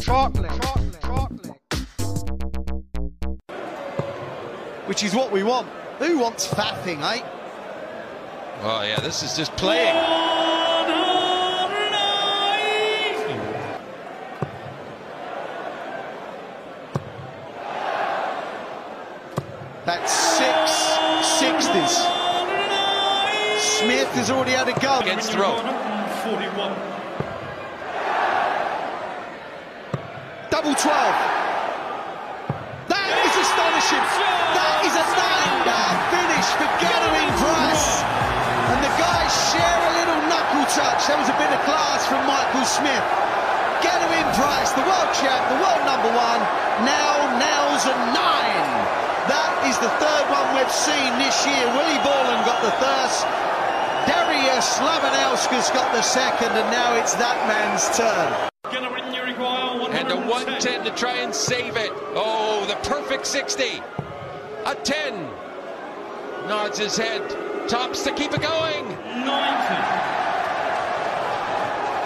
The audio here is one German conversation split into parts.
Shortleg, shortleg, shortleg. which is what we want. Who wants faffing, eh? Oh yeah, this is just playing. That's six sixties. Smith has already had a go. Against throw. Double 12. That is astonishing. That is a nine-bar finish for Gathering Price. And the guys share a little knuckle touch. That was a bit of class from Michael Smith. Gathering Price, the world champ, the world number one, now nails a nine. That is the third one we've seen this year. Willie Borland got the first. Darius Labanowski's got the second, and now it's that man's turn. And a 110 to try and save it. Oh, the perfect 60. A 10. Nods his head. Tops to keep it going. 90.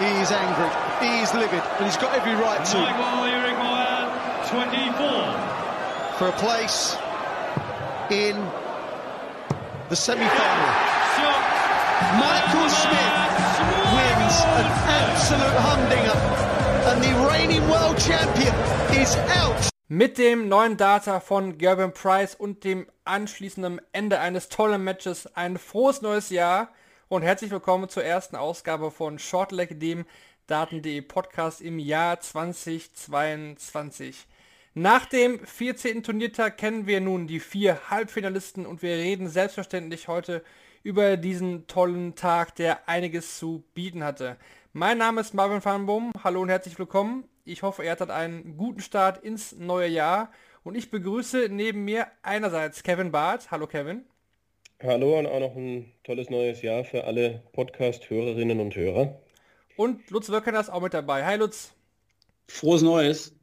He's angry, he's livid, and he's got every right to. 24 For a place in the semi-final. Michael Smith wins an absolute humdinger, and the reigning world champion is out. Mit dem neuen Data von Gerben Price und dem anschließenden Ende eines tollen Matches ein frohes neues Jahr und herzlich willkommen zur ersten Ausgabe von Shortleg, dem Daten.de Podcast im Jahr 2022. Nach dem 14. Turniertag kennen wir nun die vier Halbfinalisten und wir reden selbstverständlich heute über diesen tollen Tag, der einiges zu bieten hatte. Mein Name ist Marvin van Boom, hallo und herzlich willkommen. Ich hoffe, ihr hattet einen guten Start ins neue Jahr und ich begrüße neben mir einerseits Kevin Barth. Hallo Kevin. Hallo und auch noch ein tolles neues Jahr für alle Podcast-Hörerinnen und Hörer. Und Lutz Wöckner ist auch mit dabei. Hi Lutz. Frohes Neues.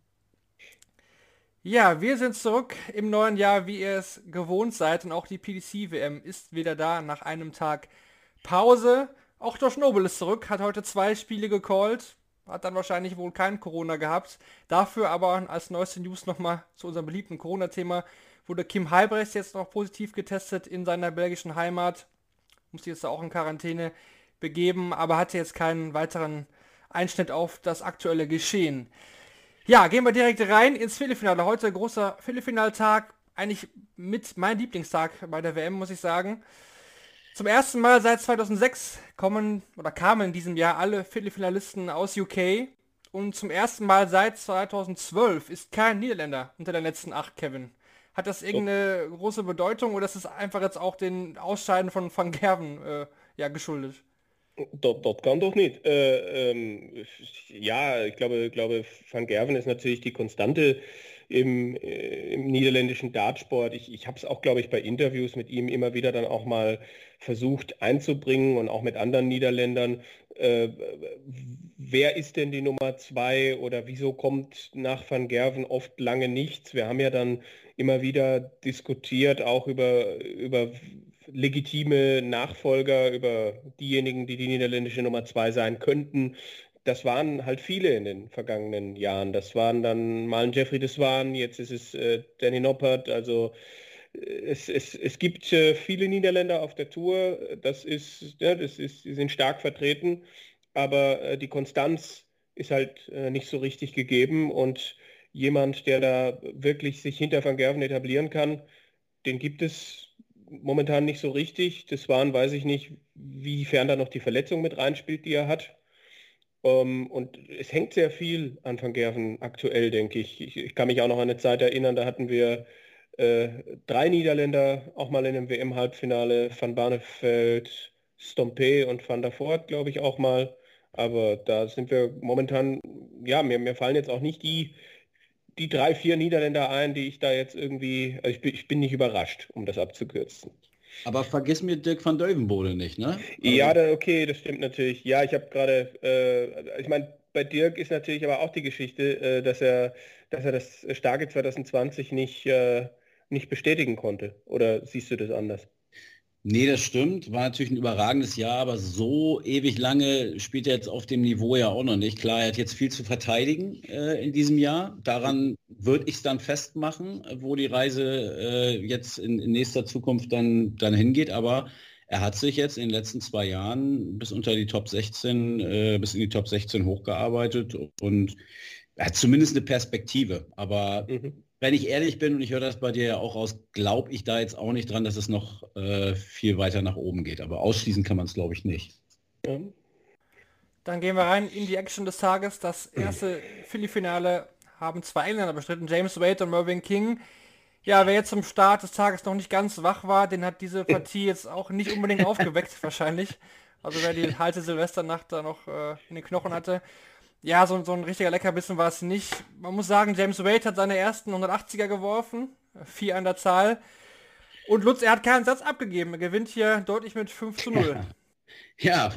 Ja, wir sind zurück im neuen Jahr, wie ihr es gewohnt seid. Und auch die PDC-WM ist wieder da nach einem Tag Pause. Auch Josh Noble ist zurück, hat heute zwei Spiele gecallt. Hat dann wahrscheinlich wohl kein Corona gehabt. Dafür aber als neueste News nochmal zu unserem beliebten Corona-Thema wurde Kim Halbrechts jetzt noch positiv getestet in seiner belgischen Heimat. Musste jetzt auch in Quarantäne begeben, aber hatte jetzt keinen weiteren Einschnitt auf das aktuelle Geschehen. Ja, gehen wir direkt rein ins Viertelfinale. Heute großer Viertelfinaltag. Eigentlich mit mein Lieblingstag bei der WM, muss ich sagen. Zum ersten Mal seit 2006 kommen oder kamen in diesem Jahr alle Viertelfinalisten aus UK. Und zum ersten Mal seit 2012 ist kein Niederländer unter den letzten acht, Kevin. Hat das irgendeine große Bedeutung oder ist es einfach jetzt auch den Ausscheiden von Van Gerven äh, ja, geschuldet? Dort, dort kann doch nicht. Äh, ähm, ja, ich glaube, ich glaube, Van Gerven ist natürlich die Konstante im, äh, im niederländischen Dartsport. Ich, ich habe es auch, glaube ich, bei Interviews mit ihm immer wieder dann auch mal versucht einzubringen und auch mit anderen Niederländern. Äh, wer ist denn die Nummer zwei oder wieso kommt nach Van Gerven oft lange nichts? Wir haben ja dann immer wieder diskutiert, auch über, über legitime Nachfolger, über diejenigen, die die niederländische Nummer zwei sein könnten. Das waren halt viele in den vergangenen Jahren. Das waren dann mal ein Jeffrey Deswan, jetzt ist es äh, Danny Noppert. Also äh, es, es, es gibt äh, viele Niederländer auf der Tour. Das ist, ja, das ist, die sind stark vertreten, aber äh, die Konstanz ist halt äh, nicht so richtig gegeben und jemand, der da wirklich sich hinter Van Gerven etablieren kann, den gibt es momentan nicht so richtig. Das waren, weiß ich nicht, wiefern da noch die Verletzung mit reinspielt, die er hat. Um, ähm, und es hängt sehr viel an Van Gerven aktuell, denke ich. ich. ich. kann mich auch noch an eine Zeit erinnern, da hatten wir äh, drei Niederländer auch mal in einem WM-Halbfinale, Van Barneveld, Stompe und Van der Voort, glaube ich, auch mal. Aber da sind wir momentan, ja, mir, mir fallen jetzt auch nicht die, die drei, vier Niederländer ein, die ich da jetzt irgendwie, also ich ich bin nicht überrascht, um das abzukürzen. Aber vergiss mir Dirk van Deuvenbode nicht, ne? Also ja, da, okay, das stimmt natürlich. Ja, ich habe gerade, äh, ich meine, bei Dirk ist natürlich aber auch die Geschichte, äh, dass er, dass er das starke 2020 nicht, äh, nicht bestätigen konnte. Oder siehst du das anders? Nee, das stimmt. War natürlich ein überragendes Jahr, aber so ewig lange spielt er jetzt auf dem Niveau ja auch noch nicht. Klar, er hat jetzt viel zu verteidigen äh, in diesem Jahr. Daran würde ich es dann festmachen, wo die Reise äh, jetzt in, in, nächster Zukunft dann, dann hingeht. Aber er hat sich jetzt in den letzten zwei Jahren bis unter die Top 16, äh, bis in die Top 16 hochgearbeitet und er hat zumindest eine Perspektive. Aber mhm wenn ich ehrlich bin, und ich höre das bei dir ja auch raus, glaube ich da jetzt auch nicht dran, dass es noch äh, viel weiter nach oben geht. Aber ausschließen kann man es, glaube ich, nicht. Dann gehen wir rein in die Action des Tages. Das erste Philly-Finale haben zwei Engländer bestritten, James Wade und Mervyn King. Ja, wer jetzt zum Start des Tages noch nicht ganz wach war, den hat diese Partie jetzt auch nicht unbedingt aufgeweckt wahrscheinlich. Also wer die halte Silvesternacht da noch äh, in den Knochen hatte. Ja, so, so ein richtiger Leckerbissen war es nicht. Man muss sagen, James Wade hat seine ersten 180er geworfen, vier an der Zahl. Und Lutz, er hat keinen Satz abgegeben. Er gewinnt hier deutlich mit 5 zu 0. Ja,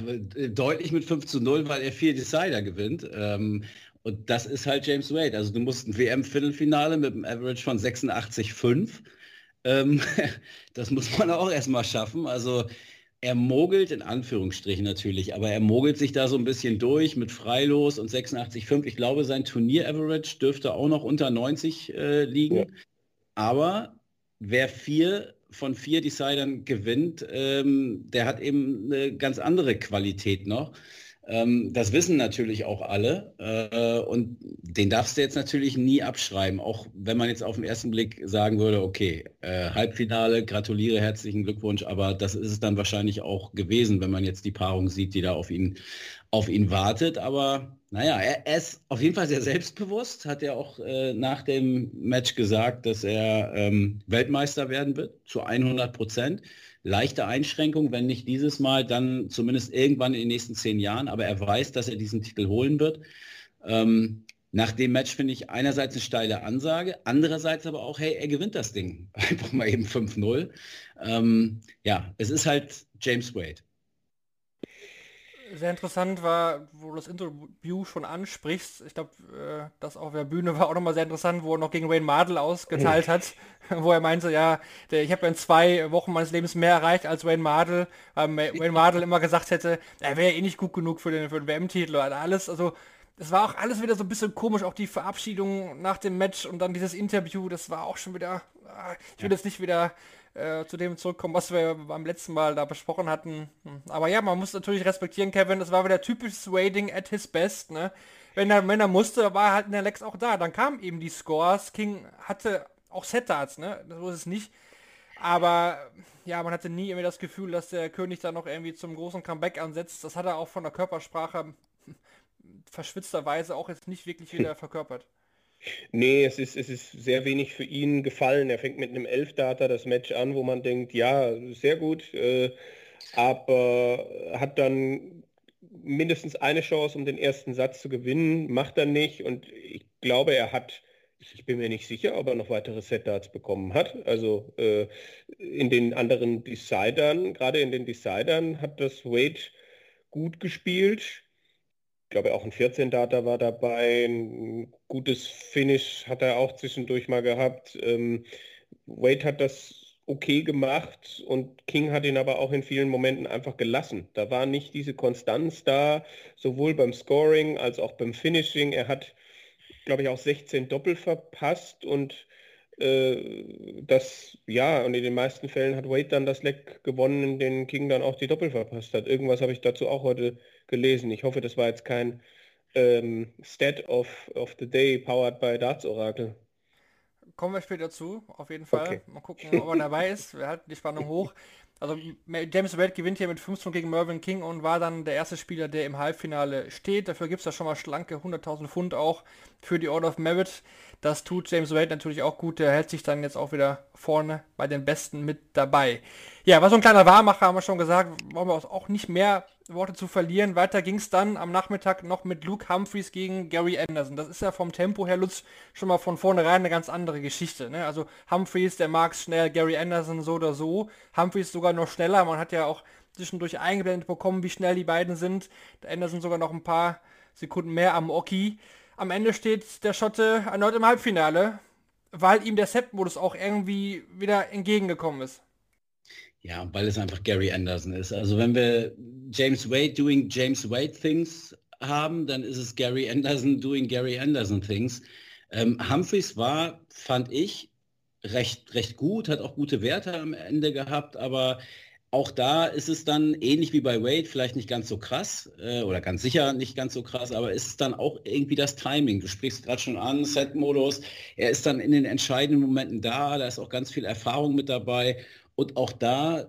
deutlich mit 5 zu 0, weil er vier Decider gewinnt. Ähm, und das ist halt James Wade. Also du musst ein WM-Viertelfinale mit einem Average von 86,5. Ähm, das muss man auch erstmal schaffen. Also er mogelt in Anführungsstrichen natürlich, aber er mogelt sich da so ein bisschen durch mit Freilos und 86,5. Ich glaube, sein Turnier-Average dürfte auch noch unter 90 äh, liegen. Ja. Aber wer vier von vier Decidern gewinnt, ähm, der hat eben eine ganz andere Qualität noch. Ähm, das wissen natürlich auch alle äh, und den darfst du jetzt natürlich nie abschreiben, auch wenn man jetzt auf den ersten Blick sagen würde, okay, äh, Halbfinale, gratuliere, herzlichen Glückwunsch, aber das ist es dann wahrscheinlich auch gewesen, wenn man jetzt die Paarung sieht, die da auf ihn, auf ihn wartet. Aber naja, er, er ist auf jeden Fall sehr selbstbewusst, hat er auch äh, nach dem Match gesagt, dass er ähm, Weltmeister werden wird, zu 100 Prozent leichte Einschränkung, wenn nicht dieses Mal, dann zumindest irgendwann in den nächsten zehn Jahren. Aber er weiß, dass er diesen Titel holen wird. Ähm, nach dem Match finde ich einerseits eine steile Ansage, andererseits aber auch, hey, er gewinnt das Ding. Einfach mal eben 5-0. Ähm, ja, es ist halt James Wade sehr interessant war, wo du das Interview schon ansprichst. Ich glaube, äh, das auf der Bühne war auch nochmal sehr interessant, wo er noch gegen Wayne Mardell ausgeteilt hat, wo er meinte, ja, ich habe in zwei Wochen meines Lebens mehr erreicht als Wayne Mardell, weil Wayne Mardell immer gesagt hätte, er wäre eh nicht gut genug für den, für den WM-Titel oder alles. Also es war auch alles wieder so ein bisschen komisch, auch die Verabschiedung nach dem Match und dann dieses Interview, das war auch schon wieder, ich will jetzt nicht wieder äh, zu dem zurückkommen, was wir beim letzten Mal da besprochen hatten. Aber ja, man muss natürlich respektieren, Kevin, das war wieder typisches Wading at his best, ne? Wenn er, wenn er musste, war halt in der Lex auch da. Dann kamen eben die Scores. King hatte auch Set-Darts, ne? So ist es nicht. Aber ja, man hatte nie irgendwie das Gefühl, dass der König da noch irgendwie zum großen Comeback ansetzt. Das hat er auch von der Körpersprache verschwitzterweise auch jetzt nicht wirklich wieder verkörpert. Nee, es ist, es ist sehr wenig für ihn gefallen. Er fängt mit einem Elfdata das Match an, wo man denkt, ja, sehr gut, äh, aber hat dann mindestens eine Chance, um den ersten Satz zu gewinnen, macht er nicht und ich glaube, er hat, ich bin mir nicht sicher, ob er noch weitere Set-Darts bekommen hat. Also äh, in den anderen Decidern, gerade in den Decidern hat das Wade gut gespielt glaube auch ein 14 Data war dabei, ein gutes Finish hat er auch zwischendurch mal gehabt. Ähm, Wade hat das okay gemacht und King hat ihn aber auch in vielen Momenten einfach gelassen. Da war nicht diese Konstanz da, sowohl beim Scoring als auch beim Finishing. Er hat, glaube ich, auch 16 Doppel verpasst und äh, das, ja, und in den meisten Fällen hat Wade dann das Leck gewonnen, in den King dann auch die Doppel verpasst hat. Irgendwas habe ich dazu auch heute gelesen. Ich hoffe, das war jetzt kein ähm, Stat of, of the Day powered by Darts Oracle. Kommen wir später zu, auf jeden Fall. Okay. Mal gucken, ob er dabei ist. Wir halten die Spannung hoch. Also James Wade gewinnt hier mit 5 gegen Mervyn King und war dann der erste Spieler, der im Halbfinale steht. Dafür gibt es da schon mal schlanke 100.000 Pfund auch für die Order of Merit. Das tut James Wade natürlich auch gut. Der hält sich dann jetzt auch wieder vorne bei den Besten mit dabei. Ja, war so ein kleiner Wahrmacher, haben wir schon gesagt. Wollen wir auch nicht mehr Worte zu verlieren. Weiter ging es dann am Nachmittag noch mit Luke Humphreys gegen Gary Anderson. Das ist ja vom Tempo her, Lutz, schon mal von vornherein eine ganz andere Geschichte. Ne? Also Humphreys, der mag schnell, Gary Anderson so oder so. Humphreys sogar noch schneller. Man hat ja auch zwischendurch eingeblendet bekommen, wie schnell die beiden sind. Der Anderson sogar noch ein paar Sekunden mehr am Oki. Am Ende steht der Schotte erneut im Halbfinale, weil ihm der Set-Modus auch irgendwie wieder entgegengekommen ist. Ja, weil es einfach Gary Anderson ist. Also wenn wir James Wade doing James Wade things haben, dann ist es Gary Anderson doing Gary Anderson things. Ähm, Humphreys war, fand ich, recht, recht gut, hat auch gute Werte am Ende gehabt, aber auch da ist es dann ähnlich wie bei Wade, vielleicht nicht ganz so krass äh, oder ganz sicher nicht ganz so krass, aber ist es dann auch irgendwie das Timing. Du sprichst gerade schon an, Set-Modus, er ist dann in den entscheidenden Momenten da, da ist auch ganz viel Erfahrung mit dabei und auch da,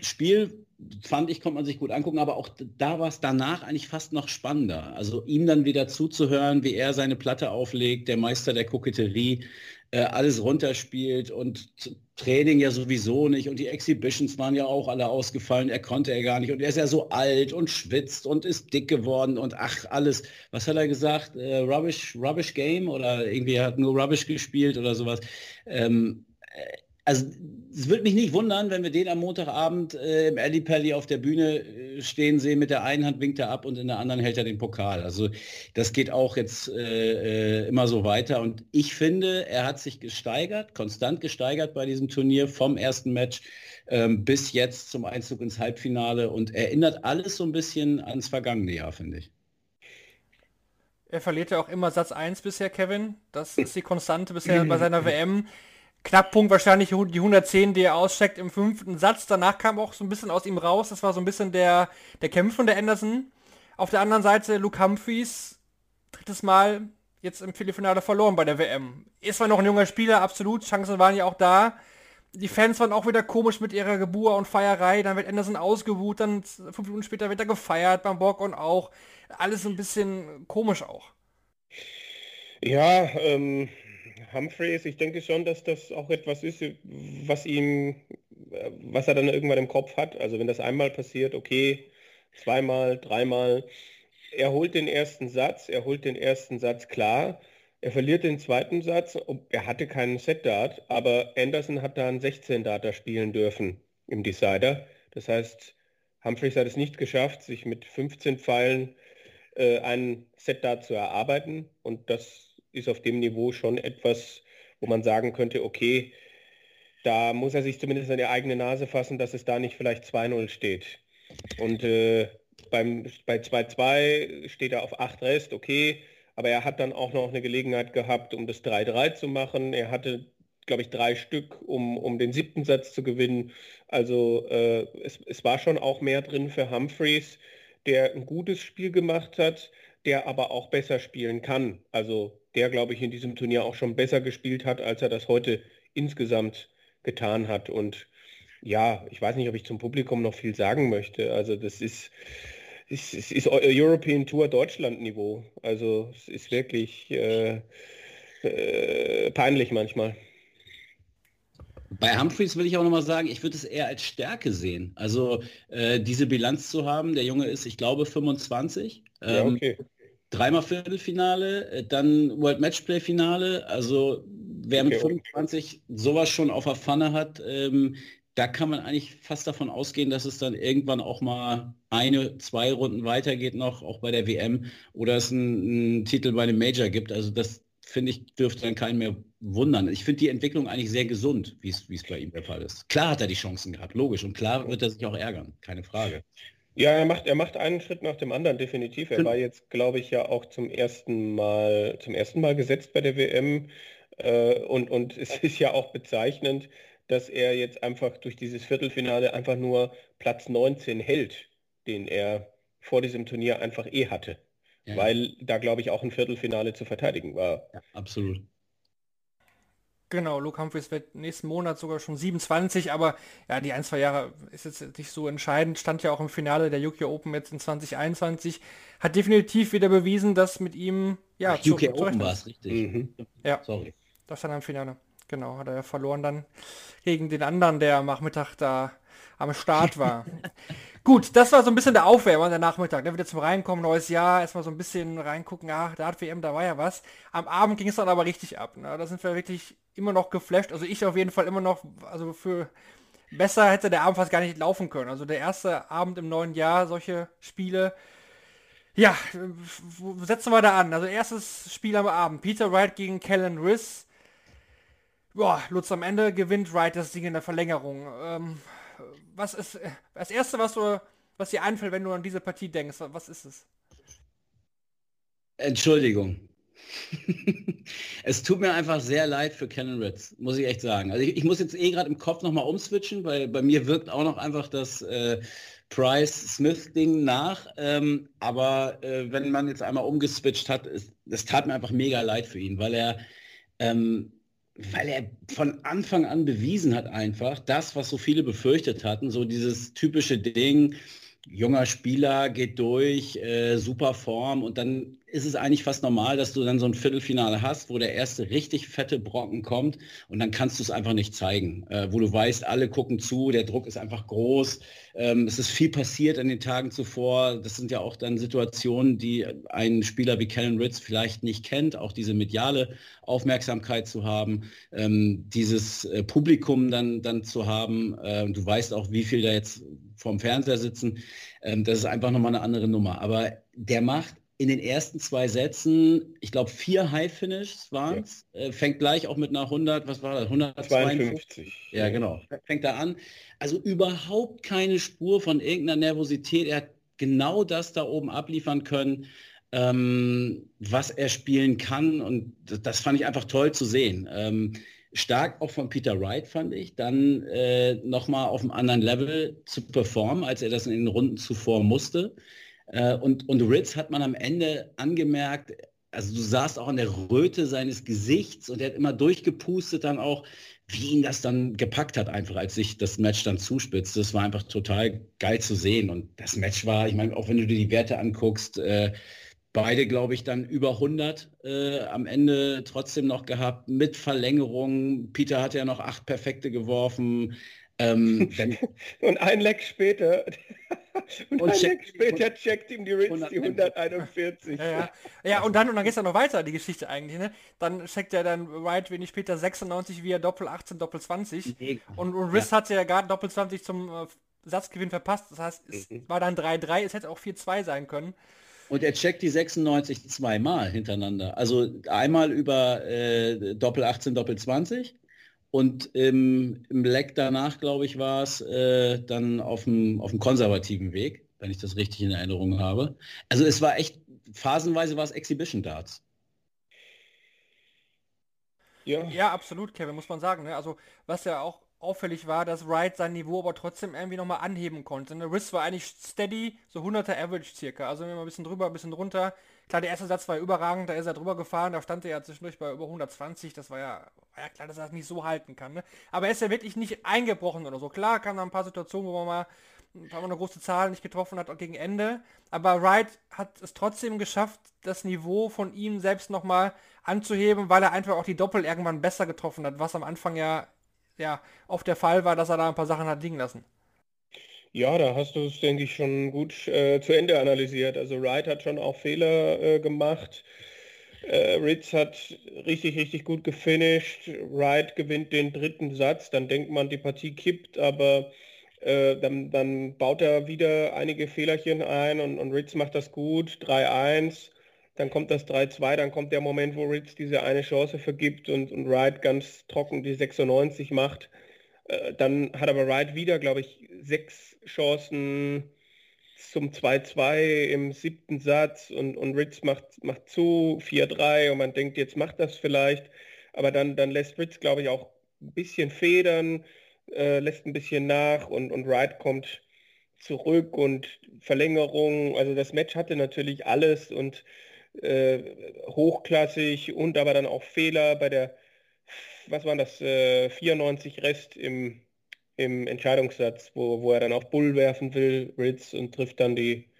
Spiel fand ich, konnte man sich gut angucken, aber auch da war es danach eigentlich fast noch spannender. Also ihm dann wieder zuzuhören, wie er seine Platte auflegt, der Meister der Koketterie, äh, alles runterspielt und Training ja sowieso nicht und die Exhibitions waren ja auch alle ausgefallen, er konnte er gar nicht und er ist ja so alt und schwitzt und ist dick geworden und ach alles, was hat er gesagt, äh, Rubbish, Rubbish Game oder irgendwie hat nur Rubbish gespielt oder sowas. Ähm, äh, also es würde mich nicht wundern, wenn wir den am Montagabend äh, im Alley Pally auf der Bühne äh, stehen sehen, mit der einen Hand winkt er ab und in der anderen hält er den Pokal. Also das geht auch jetzt äh, äh, immer so weiter. Und ich finde, er hat sich gesteigert, konstant gesteigert bei diesem Turnier vom ersten Match ähm, bis jetzt zum Einzug ins Halbfinale und erinnert alles so ein bisschen ans vergangene Jahr, finde ich. Er verliert ja auch immer Satz 1 bisher, Kevin. Das ist die Konstante bisher bei seiner WM. Knackpunkt wahrscheinlich die 110, die er aussteckt im fünften Satz. Danach kam auch so ein bisschen aus ihm raus. Das war so ein bisschen der, der Kämpf von der Anderson. Auf der anderen Seite Luke Humphreys, drittes Mal jetzt im Viertelfinale verloren bei der WM. Ist zwar noch ein junger Spieler, absolut. Chancen waren ja auch da. Die Fans waren auch wieder komisch mit ihrer Geburt und Feierei. Dann wird Anderson ausgebuht, dann fünf Minuten später wird er gefeiert beim Bock und auch. Alles ein bisschen komisch auch. Ja, ähm, Humphreys, ich denke schon, dass das auch etwas ist, was ihm, was er dann irgendwann im Kopf hat. Also wenn das einmal passiert, okay, zweimal, dreimal. Er holt den ersten Satz, er holt den ersten Satz klar. Er verliert den zweiten Satz. Er hatte keinen Set-Dart, aber Anderson hat da einen 16-Darter spielen dürfen im Decider. Das heißt, Humphreys hat es nicht geschafft, sich mit 15 Pfeilen äh, einen Set-Dart zu erarbeiten. Und das ist auf dem Niveau schon etwas, wo man sagen könnte, okay, da muss er sich zumindest an die eigene Nase fassen, dass es da nicht vielleicht 2-0 steht. Und äh, beim, bei 2-2 steht er auf 8 Rest, okay, aber er hat dann auch noch eine Gelegenheit gehabt, um das 3-3 zu machen. Er hatte, glaube ich, drei Stück, um, um den siebten Satz zu gewinnen. Also äh, es, es war schon auch mehr drin für Humphreys, der ein gutes Spiel gemacht hat, der aber auch besser spielen kann. Also der, glaube ich, in diesem Turnier auch schon besser gespielt hat, als er das heute insgesamt getan hat. Und ja, ich weiß nicht, ob ich zum Publikum noch viel sagen möchte. Also das ist, es ist, ist European Tour Deutschland Niveau. Also es ist wirklich äh, äh, peinlich manchmal. Bei Humphreys will ich auch nochmal sagen, ich würde es eher als Stärke sehen. Also äh, diese Bilanz zu haben, der Junge ist, ich glaube, 25. Ja, ähm, okay dreimal Viertelfinale, äh, dann World Matchplay Finale. Also wer okay, mit 25 okay. sowas schon auf der Pfanne hat, ähm, da kann man eigentlich fast davon ausgehen, dass es dann irgendwann auch mal eine, zwei Runden weitergeht noch, auch bei der WM, oder es einen, einen Titel bei einem Major gibt. Also das finde ich, dürfte dann keinen mehr wundern. Ich finde die Entwicklung eigentlich sehr gesund, wie es bei ihm der Fall ist. Klar hat er die Chancen gehabt, logisch. Und klar wird er sich auch ärgern, keine Frage. Ja, er macht, er macht einen Schritt nach dem anderen, definitiv. Er war jetzt, glaube ich, ja auch zum ersten Mal, zum ersten Mal gesetzt bei der WM. Äh, und, und es ist ja auch bezeichnend, dass er jetzt einfach durch dieses Viertelfinale einfach nur Platz 19 hält, den er vor diesem Turnier einfach eh hatte. ja. weil da, glaube ich, auch ein Viertelfinale zu verteidigen war. Ja, absolut. Genau, Luke Humphreys wird nächsten Monat sogar schon 27, aber ja, die ein, zwei Jahre ist jetzt nicht so entscheidend, stand ja auch im Finale der UK Open jetzt in 2021, hat definitiv wieder bewiesen, dass mit ihm, ja, Ach, UK Open war es, richtig. Mhm. Ja, sorry. Das dann im Finale. Genau, hat er verloren dann gegen den anderen, der am Nachmittag da am Start war. Gut, das war so ein bisschen der Aufwärmer der Nachmittag. Da ne? wieder zum Reinkommen, neues Jahr, erstmal so ein bisschen reingucken, ach, da hat WM, da war ja was. Am Abend ging es dann aber richtig ab. Ne? Da sind wir wirklich immer noch geflasht. Also ich auf jeden Fall immer noch, also für besser hätte der Abend fast gar nicht laufen können. Also der erste Abend im neuen Jahr, solche Spiele. Ja, setzen wir da an? Also erstes Spiel am Abend. Peter Wright gegen Kellen Riss. Boah, Lutz am Ende gewinnt Wright das Ding in der Verlängerung. Ähm, was ist das erste, was du, was dir einfällt, wenn du an diese Partie denkst? Was ist es? Entschuldigung. es tut mir einfach sehr leid für Canon Ritz, muss ich echt sagen. Also ich, ich muss jetzt eh gerade im Kopf nochmal umswitchen, weil bei mir wirkt auch noch einfach das äh, Price-Smith-Ding nach. Ähm, aber äh, wenn man jetzt einmal umgeswitcht hat, es tat mir einfach mega leid für ihn, weil er ähm, weil er von Anfang an bewiesen hat einfach, das, was so viele befürchtet hatten, so dieses typische Ding, junger Spieler geht durch, äh, super Form und dann ist es eigentlich fast normal, dass du dann so ein Viertelfinale hast, wo der erste richtig fette Brocken kommt und dann kannst du es einfach nicht zeigen, äh, wo du weißt, alle gucken zu, der Druck ist einfach groß, ähm, es ist viel passiert in den Tagen zuvor, das sind ja auch dann Situationen, die ein Spieler wie Kellen Ritz vielleicht nicht kennt, auch diese mediale Aufmerksamkeit zu haben, ähm, dieses äh, Publikum dann, dann zu haben, äh, du weißt auch, wie viel da jetzt vorm Fernseher sitzen, ähm, das ist einfach nochmal eine andere Nummer, aber der macht in den ersten zwei Sätzen, ich glaube, vier High Finishes waren es. Ja. Äh, fängt gleich auch mit einer 100, was war das? 152. Ja, genau. Fängt da an. Also überhaupt keine Spur von irgendeiner Nervosität. Er hat genau das da oben abliefern können, ähm, was er spielen kann. Und das, das, fand ich einfach toll zu sehen. Ähm, stark auch von Peter Wright, fand ich, dann äh, nochmal auf einem anderen Level zu performen, als er das in den Runden zuvor musste. Äh, und, und Ritz hat man am Ende angemerkt, also du sahst auch an der Röte seines Gesichts und er hat immer durchgepustet dann auch, wie ihn das dann gepackt hat, einfach als sich das Match dann zuspitzt. Das war einfach total geil zu sehen. Und das Match war, ich meine, auch wenn du dir die Werte anguckst, äh, beide, glaube ich, dann über 100 äh, am Ende trotzdem noch gehabt, mit Verlängerung. Peter hat ja noch acht Perfekte geworfen. Ähm, und ein Leck später, und, und ein Leck später checkt ihm die Ritz die 141. Ja, ja. ja, und dann, und dann geht es ja noch weiter, die Geschichte eigentlich, ne? Dann checkt er dann Wright wenig später 96 wie er Doppel 18, Doppel 20. Nee. Und, und Riss ja. hat ja gerade Doppel 20 zum äh, Satzgewinn verpasst. Das heißt, es mhm. war dann 3-3, es hätte auch 4-2 sein können. Und er checkt die 96 zweimal hintereinander. Also einmal über äh, Doppel 18, Doppel 20 und im, im Leck danach, glaube ich, war es äh, dann auf dem, auf dem konservativen Weg, wenn ich das richtig in Erinnerung habe. Also es war echt, phasenweise war es Exhibition Darts. Ja. ja, absolut, Kevin, muss man sagen. Ne? Also was ja auch auffällig war, dass Wright sein Niveau aber trotzdem irgendwie nochmal anheben konnte. Der ne? Riss war eigentlich steady, so 100er Average circa. Also immer ein bisschen drüber, ein bisschen drunter. Klar, der erste Satz war überragend, da ist er drüber gefahren, da stand er ja zwischendurch bei über 120. Das war ja, war ja klar, dass er das nicht so halten kann. Ne? Aber er ist ja wirklich nicht eingebrochen oder so. Klar, kam da ein paar Situationen, wo man mal ein paar eine große Zahl nicht getroffen hat gegen Ende. Aber Wright hat es trotzdem geschafft, das Niveau von ihm selbst nochmal anzuheben, weil er einfach auch die Doppel irgendwann besser getroffen hat, was am Anfang ja ja oft der Fall war, dass er da ein paar Sachen hat liegen lassen. Ja, da hast du es, denke ich, schon gut äh, zu Ende analysiert. Also Wright hat schon auch Fehler äh, gemacht. Äh, Ritz hat richtig, richtig gut gefinisht. Wright gewinnt den dritten Satz. Dann denkt man, die Partie kippt, aber äh, dann, dann, baut er wieder einige Fehlerchen ein und, und Ritz macht das gut. 3-1 dann kommt das 3-2, dann kommt der Moment, wo Ritz diese eine Chance vergibt und, und Wright ganz trocken die 96 macht. Äh, dann hat aber Wright wieder, glaube ich, sechs Chancen zum 2-2 im siebten Satz und, und Ritz macht, macht zu, 4-3 und man denkt, jetzt macht das vielleicht. Aber dann, dann lässt Ritz, glaube ich, auch ein bisschen federn, äh, lässt ein bisschen nach und, und Wright kommt zurück und Verlängerung. Also das Match hatte natürlich alles und äh, hochklassig und aber dann auch Fehler bei der, was waren das, äh, 94 Rest im, im Entscheidungssatz, wo, wo er dann auf Bull werfen will, Ritz, und trifft dann die,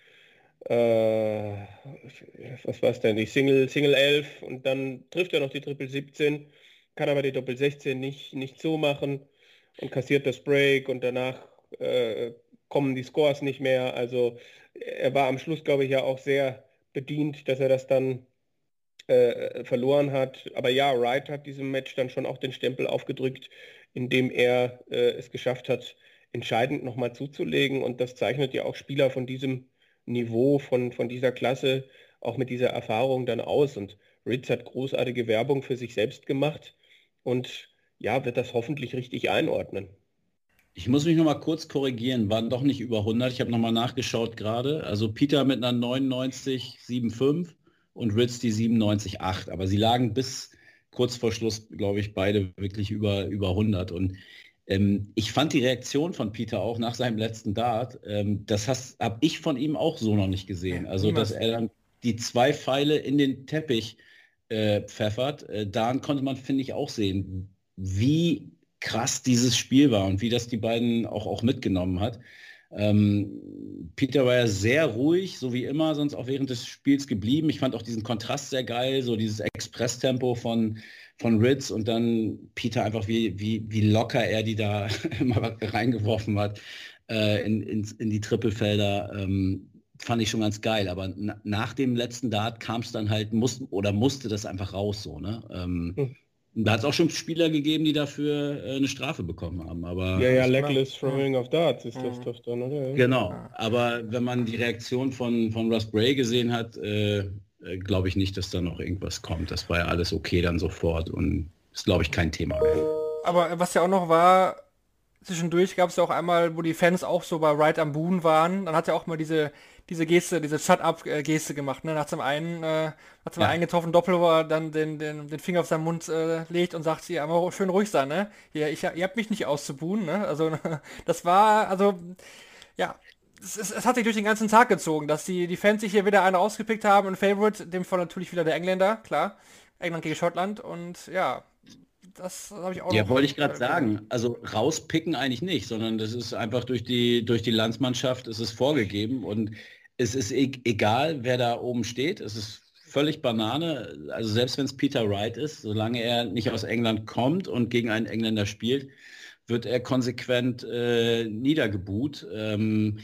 äh, was war es denn, die Single, Single 11 und dann trifft er noch die Triple 17, kann aber die Doppel 16 nicht, nicht so machen und kassiert das Break und danach äh, kommen die Scores nicht mehr. Also er war am Schluss, glaube ich, ja auch sehr bedient, dass er das dann äh, verloren hat. Aber ja, Wright hat diesem Match dann schon auch den Stempel aufgedrückt, indem er äh, es geschafft hat, entscheidend nochmal zuzulegen. Und das zeichnet ja auch Spieler von diesem Niveau, von, von dieser Klasse, auch mit dieser Erfahrung dann aus. Und Ritz hat großartige Werbung für sich selbst gemacht und ja, wird das hoffentlich richtig einordnen. Ich muss mich noch mal kurz korrigieren, waren doch nicht über 100. Ich habe noch mal nachgeschaut gerade. Also Peter mit einer 99,75 und Ritz die 97,8. Aber sie lagen bis kurz vor Schluss, glaube ich, beide wirklich über, über 100. Und ähm, ich fand die Reaktion von Peter auch nach seinem letzten Dart, ähm, das habe ich von ihm auch so noch nicht gesehen. Also, dass er dann die zwei Pfeile in den Teppich äh, pfeffert, äh, daran konnte man, finde ich, auch sehen, wie krass dieses Spiel war und wie das die beiden auch, auch mitgenommen hat. Ähm, Peter war ja sehr ruhig, so wie immer, sonst auch während des Spiels geblieben. Ich fand auch diesen Kontrast sehr geil, so dieses Express-Tempo von, von Ritz und dann Peter einfach, wie, wie, wie locker er die da immer reingeworfen hat äh, in, in, in die Trippelfelder. Ähm, fand ich schon ganz geil. Aber nach dem letzten Dart kam es dann halt, mussten oder musste das einfach raus so, ne? Ähm, hm. Da hat es auch schon Spieler gegeben, die dafür äh, eine Strafe bekommen haben. Aber ja, ja, Legless Throwing of Darts ist das doch dann, oder? Genau. Aber wenn man die Reaktion von, von Russ Bray gesehen hat, äh, äh, glaube ich nicht, dass da noch irgendwas kommt. Das war ja alles okay dann sofort und ist, glaube ich, kein Thema mehr. Aber was ja auch noch war, zwischendurch gab es ja auch einmal, wo die Fans auch so bei Right am Boon waren, dann hat er auch mal diese diese Geste, diese Shut-up-Geste gemacht, ne? Nach dem einen, äh, nach dem ja. einen getroffen Doppel, wo er dann den, den, den Finger auf seinen Mund äh, legt und sagt, ja, aber schön ruhig sein, ne? Hier, ich, ihr habt mich nicht auszubuhen, ne? Also das war, also ja, es, es, es, hat sich durch den ganzen Tag gezogen, dass die, die Fans sich hier wieder eine ausgepickt haben. Ein Favorite, dem Fall natürlich wieder der Engländer, klar. England gegen Schottland und ja, das habe ich auch Ja, wollte ich gerade sagen. Also rauspicken eigentlich nicht, sondern das ist einfach durch die, durch die Landsmannschaft ist es vorgegeben und es ist e egal, wer da oben steht. Es ist völlig Banane. Also selbst wenn es Peter Wright ist, solange er nicht aus England kommt und gegen einen Engländer spielt, wird er konsequent äh, niedergebuht. Ähm,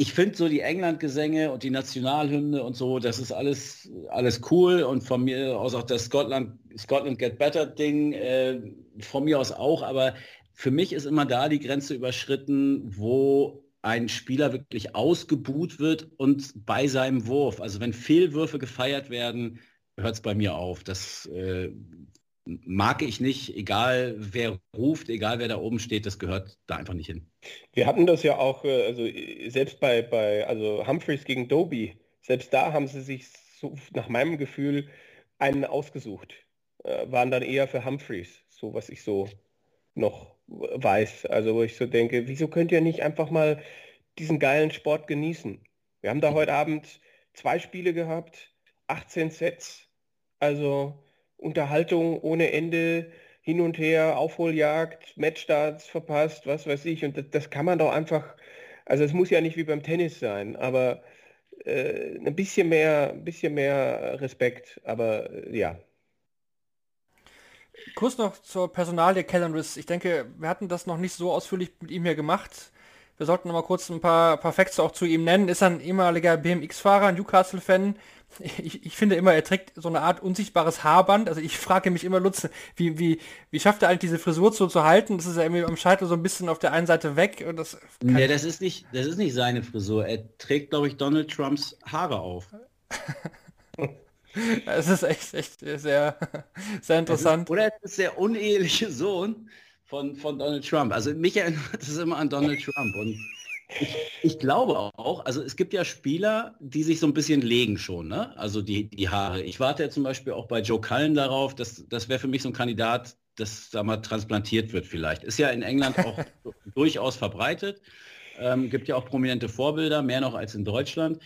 ich finde so die England-Gesänge und die Nationalhymne und so, das ist alles, alles cool und von mir aus auch das Scotland, Scotland Get Better Ding, äh, von mir aus auch, aber für mich ist immer da die Grenze überschritten, wo ein Spieler wirklich ausgebuht wird und bei seinem Wurf, also wenn Fehlwürfe gefeiert werden, hört es bei mir auf. Das äh, mag ich nicht, egal wer ruft, egal wer da oben steht, das gehört da einfach nicht hin. Wir hatten das ja auch, äh, also selbst bei, bei also Humphreys gegen Doby, selbst da haben sie sich so, nach meinem Gefühl einen ausgesucht, äh, waren dann eher für Humphreys, so was ich so noch weiß. Also wo ich so denke, wieso könnt ihr nicht einfach mal diesen geilen Sport genießen? Wir haben da heute Abend zwei Spiele gehabt, 18 Sets, also Unterhaltung ohne Ende, hin und her, Aufholjagd, Matchstarts verpasst, was weiß ich. Und das, das kann man doch einfach, also es muss ja nicht wie beim Tennis sein, aber äh, ein bisschen mehr, ein bisschen mehr Respekt. Aber äh, ja, Kurz noch zur Personalie Kellen Riss. Ich denke, wir hatten das noch nicht so ausführlich mit ihm hier gemacht. Wir sollten noch mal kurz ein paar, paar Facts auch zu ihm nennen. Ist ein ehemaliger BMX-Fahrer, Newcastle-Fan. Ich, ich, finde immer, er trägt so eine Art unsichtbares Haarband. Also ich frage mich immer, Lutz, wie, wie, wie schafft er eigentlich diese Frisur so zu halten? Das ist ja irgendwie am Scheitel so ein bisschen auf der einen Seite weg. Und das nee, das ist nicht, das ist nicht seine Frisur. Er trägt, glaube ich, Donald Trumps Haare auf. Es ist echt, echt sehr, sehr interessant. Ist, oder es ist der uneheliche Sohn von, von Donald Trump. Also mich erinnert es immer an Donald Trump. Und ich, ich, glaube auch, also es gibt ja Spieler, die sich so ein bisschen legen schon, ne? Also die, die Haare. Ich warte ja zum Beispiel auch bei Joe Cullen darauf, dass das wäre für mich so ein Kandidat, das da mal transplantiert wird vielleicht. Ist ja in England auch durchaus verbreitet. Ähm, gibt ja auch prominente Vorbilder, mehr noch als in Deutschland.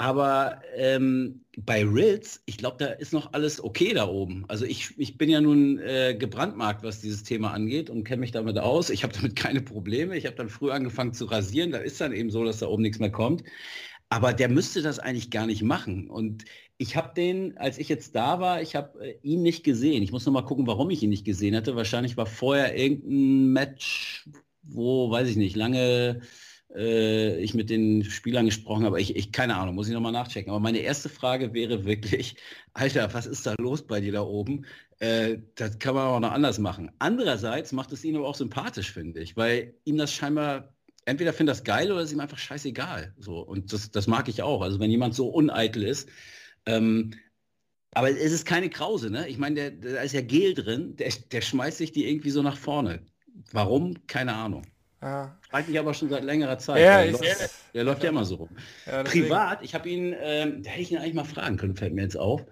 Aber ähm, bei Ritz, ich glaube, da ist noch alles okay da oben. Also ich, ich bin ja nun äh, gebrandmarkt, was dieses Thema angeht und kenne mich damit aus. Ich habe damit keine Probleme. Ich habe dann früh angefangen zu rasieren. Da ist dann eben so, dass da oben nichts mehr kommt. Aber der müsste das eigentlich gar nicht machen. Und ich habe den, als ich jetzt da war, ich habe äh, ihn nicht gesehen. Ich muss noch mal gucken, warum ich ihn nicht gesehen hatte. Wahrscheinlich war vorher irgendein Match, wo, weiß ich nicht, lange äh, ich mit den Spielern gesprochen habe. Ich, ich keine Ahnung, muss ich nochmal nachchecken. Aber meine erste Frage wäre wirklich, Alter, was ist da los bei dir da oben? Äh, das kann man auch noch anders machen. Andererseits macht es ihn aber auch sympathisch, finde ich, weil ihm das scheinbar entweder findet das geil oder ist ihm einfach scheißegal. So, und das, das mag ich auch. Also wenn jemand so uneitel ist, ähm, aber es ist keine Krause, ne? Ich meine, da ist ja Gel drin, der, der schmeißt sich die irgendwie so nach vorne. Warum? Keine Ahnung. Ja. Mich aber schon seit längerer Zeit. Ja, der, läuft, der läuft ja immer so rum. Ja, Privat, ich habe ihn, ähm, da hätte ich ihn eigentlich mal fragen können, fällt mir jetzt auf.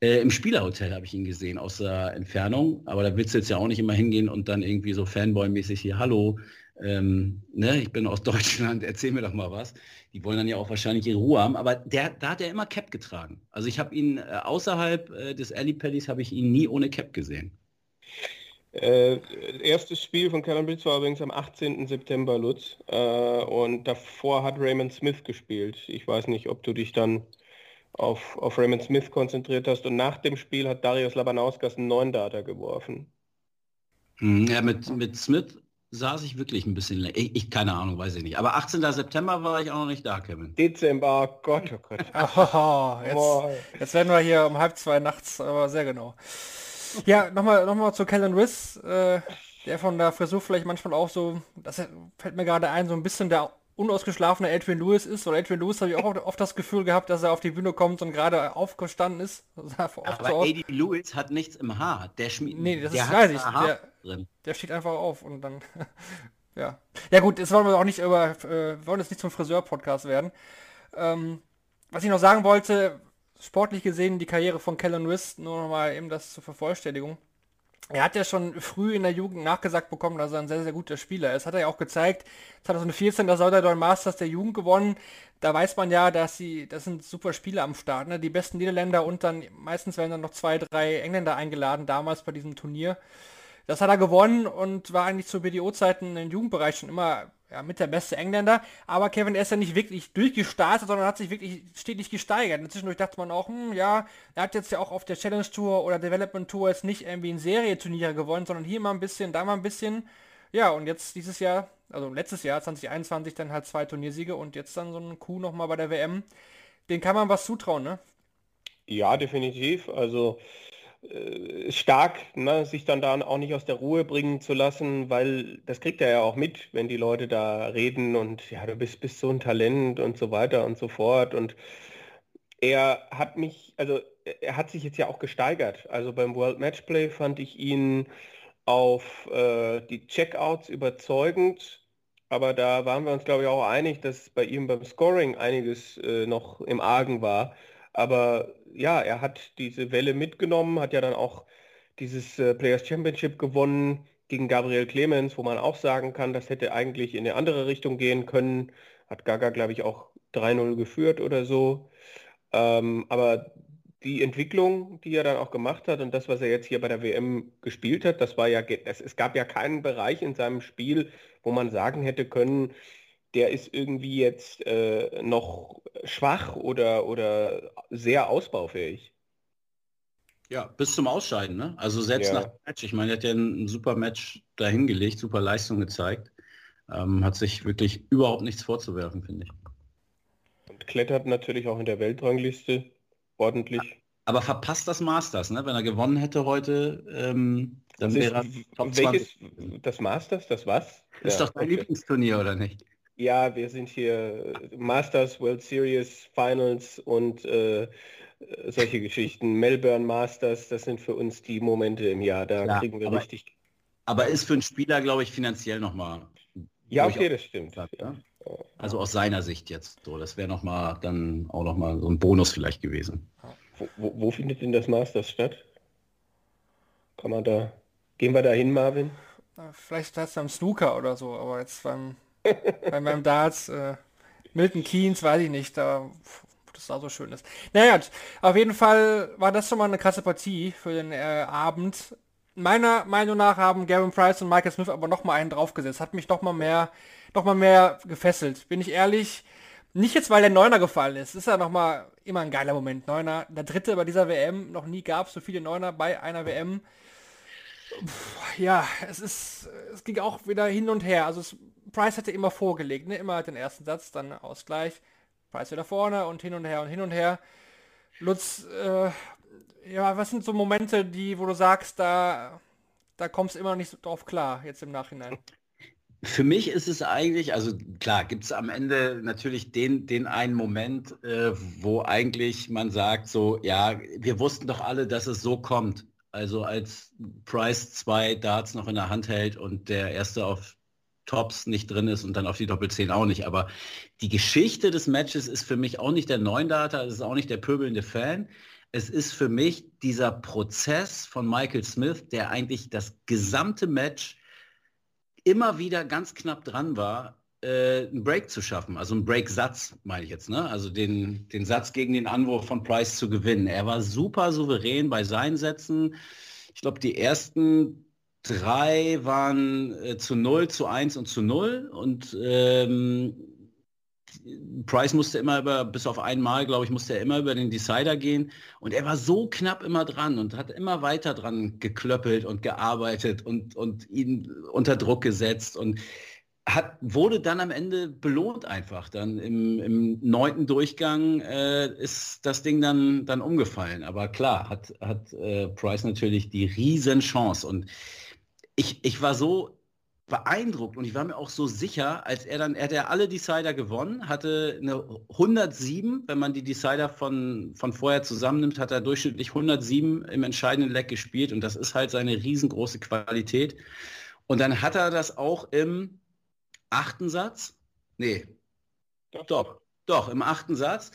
Äh, Im Spielerhotel habe ich ihn gesehen aus der Entfernung, aber da willst du jetzt ja auch nicht immer hingehen und dann irgendwie so Fanboy-mäßig hier, hallo, ähm, ne, ich bin aus Deutschland, erzähl mir doch mal was. Die wollen dann ja auch wahrscheinlich ihre Ruhe haben, aber der, da hat er immer Cap getragen. Also ich habe ihn äh, außerhalb äh, des Alley habe ich ihn nie ohne Cap gesehen. Äh, erstes Spiel von Callum Blitz war übrigens am 18. September, Lutz. Äh, und davor hat Raymond Smith gespielt. Ich weiß nicht, ob du dich dann auf, auf Raymond Smith konzentriert hast. Und nach dem Spiel hat Darius Labanauskas einen neuen Data geworfen. Hm, ja, mit, mit Smith saß ich wirklich ein bisschen länger. Ich, ich, keine Ahnung, weiß ich nicht. Aber 18. September war ich auch noch nicht da, Kevin. Dezember, oh Gott, oh Gott. oh, jetzt, jetzt werden wir hier um halb zwei nachts, aber sehr genau. Ja, nochmal noch mal zu Kellen Riss, äh, der von der Frisur vielleicht manchmal auch so, das fällt mir gerade ein, so ein bisschen der unausgeschlafene Adrian Lewis ist. Oder Adrian Lewis habe ich auch oft das Gefühl gehabt, dass er auf die Bühne kommt und gerade aufgestanden ist. Aber so Adrian Lewis hat nichts im Haar. Der schmiert. Nee, das ist, weiß ich. Der, drin. der steht einfach auf und dann. ja. Ja gut, jetzt wollen wir auch nicht über. Äh, wollen jetzt nicht zum Friseur-Podcast werden. Ähm, was ich noch sagen wollte, sportlich gesehen die Karriere von Kellen Riss, nur noch mal eben das zur Vervollständigung. Er hat ja schon früh in der Jugend nachgesagt bekommen, dass er ein sehr, sehr guter Spieler ist. Hat er ja auch gezeigt. 2014 der Southern Masters der Jugend gewonnen. Da weiß man ja, dass sie, das sind super Spieler am Start. Ne? Die besten Niederländer und dann meistens werden dann noch zwei, drei Engländer eingeladen, damals bei diesem Turnier. Das hat er gewonnen und war eigentlich zu BDO-Zeiten im Jugendbereich schon immer ja, mit der beste Engländer. Aber Kevin, ist ja nicht wirklich durchgestartet, sondern hat sich wirklich stetig gesteigert. Und zwischendurch dachte man auch, hm, ja, er hat jetzt ja auch auf der Challenge Tour oder Development Tour jetzt nicht irgendwie ein Serieturnier gewonnen, sondern hier mal ein bisschen, da mal ein bisschen. Ja, und jetzt dieses Jahr, also letztes Jahr, 2021, dann halt zwei Turniersiege und jetzt dann so ein Coup nochmal bei der WM. Den kann man was zutrauen, ne? Ja, definitiv. Also stark, ne, sich dann da auch nicht aus der Ruhe bringen zu lassen, weil das kriegt er ja auch mit, wenn die Leute da reden und ja, du bist, bist so ein Talent und so weiter und so fort. Und er hat mich, also er hat sich jetzt ja auch gesteigert. Also beim World Matchplay fand ich ihn auf äh, die Checkouts überzeugend. Aber da waren wir uns, glaube ich, auch einig, dass bei ihm beim Scoring einiges äh, noch im Argen war. Aber ja, er hat diese Welle mitgenommen, hat ja dann auch dieses äh, Players Championship gewonnen gegen Gabriel Clemens, wo man auch sagen kann, das hätte eigentlich in eine andere Richtung gehen können. Hat Gaga, glaube ich, auch 3-0 geführt oder so. Ähm, aber die Entwicklung, die er dann auch gemacht hat und das, was er jetzt hier bei der WM gespielt hat, das war ja, es, es gab ja keinen Bereich in seinem Spiel, wo man sagen hätte können, der ist irgendwie jetzt äh, noch schwach oder, oder sehr ausbaufähig. Ja, bis zum Ausscheiden, ne? Also selbst ja. nach dem Match, ich meine, er hat ja ein, super Match dahingelegt, super Leistung gezeigt. Ähm, hat sich wirklich überhaupt nichts vorzuwerfen, finde ich. Und klettert natürlich auch in der Weltrangliste ordentlich. Aber verpasst das Masters, ne? Wenn er gewonnen hätte heute, ähm, dann wäre er Top welches, 20. Das Masters, das was? Ist ja, doch dein okay. Lieblingsturnier, oder nicht? Ja, wir sind hier Masters, World Series, Finals und äh, solche Geschichten. Melbourne Masters, das sind für uns die Momente im Jahr. Da ja, kriegen wir aber, richtig. Aber ist für einen Spieler, glaube ich, finanziell nochmal. Ja, okay, das stimmt. Hat, ja. Also aus seiner Sicht jetzt so. Das wäre nochmal dann auch nochmal so ein Bonus vielleicht gewesen. Wo, wo, wo, findet denn das Masters statt? Kann man da. Gehen wir da hin, Marvin? Vielleicht heißt es am Snooker oder so, aber jetzt beim Bei meinem Darts, äh, Milton Keynes, weiß ich nicht, da das da so schön ist. Naja, auf jeden Fall war das schon mal eine krasse Partie für den äh, Abend. Meiner Meinung nach haben Gavin Price und Michael Smith aber noch mal einen draufgesetzt. Hat mich noch mal mehr, noch mal mehr gefesselt. Bin ich ehrlich, nicht jetzt, weil der Neuner gefallen ist. Ist ja noch mal immer ein geiler Moment. Neuner, der dritte bei dieser WM. Noch nie gab es so viele Neuner bei einer WM. Ja, es ist, es ging auch wieder hin und her. Also es, Price hatte immer vorgelegt, ne? immer den ersten Satz, dann Ausgleich. Price wieder vorne und hin und her und hin und her. Lutz, äh, ja, was sind so Momente, die, wo du sagst, da, da kommst du immer noch nicht drauf klar, jetzt im Nachhinein? Für mich ist es eigentlich, also klar, gibt es am Ende natürlich den, den einen Moment, äh, wo eigentlich man sagt, so, ja, wir wussten doch alle, dass es so kommt. Also als Price zwei Darts noch in der Hand hält und der erste auf Tops nicht drin ist und dann auf die Doppelzehn auch nicht. Aber die Geschichte des Matches ist für mich auch nicht der Neundata, es ist auch nicht der pöbelnde Fan. Es ist für mich dieser Prozess von Michael Smith, der eigentlich das gesamte Match immer wieder ganz knapp dran war, äh, einen Break zu schaffen, also einen Break-Satz, meine ich jetzt, ne? also den, den Satz gegen den Anwurf von Price zu gewinnen. Er war super souverän bei seinen Sätzen. Ich glaube, die ersten drei waren äh, zu 0, zu 1 und zu 0 und ähm, Price musste immer über, bis auf einmal, glaube ich, musste er immer über den Decider gehen. Und er war so knapp immer dran und hat immer weiter dran geklöppelt und gearbeitet und, und ihn unter Druck gesetzt und hat, wurde dann am Ende belohnt einfach. Dann im, im neunten Durchgang äh, ist das Ding dann, dann umgefallen. Aber klar, hat, hat äh, Price natürlich die Riesenchance. Und ich, ich war so beeindruckt und ich war mir auch so sicher, als er dann, er hat ja alle Decider gewonnen, hatte eine 107, wenn man die Decider von, von vorher zusammennimmt, hat er durchschnittlich 107 im entscheidenden Leck gespielt und das ist halt seine riesengroße Qualität. Und dann hat er das auch im achten Satz, nee, doch, doch, doch im achten Satz,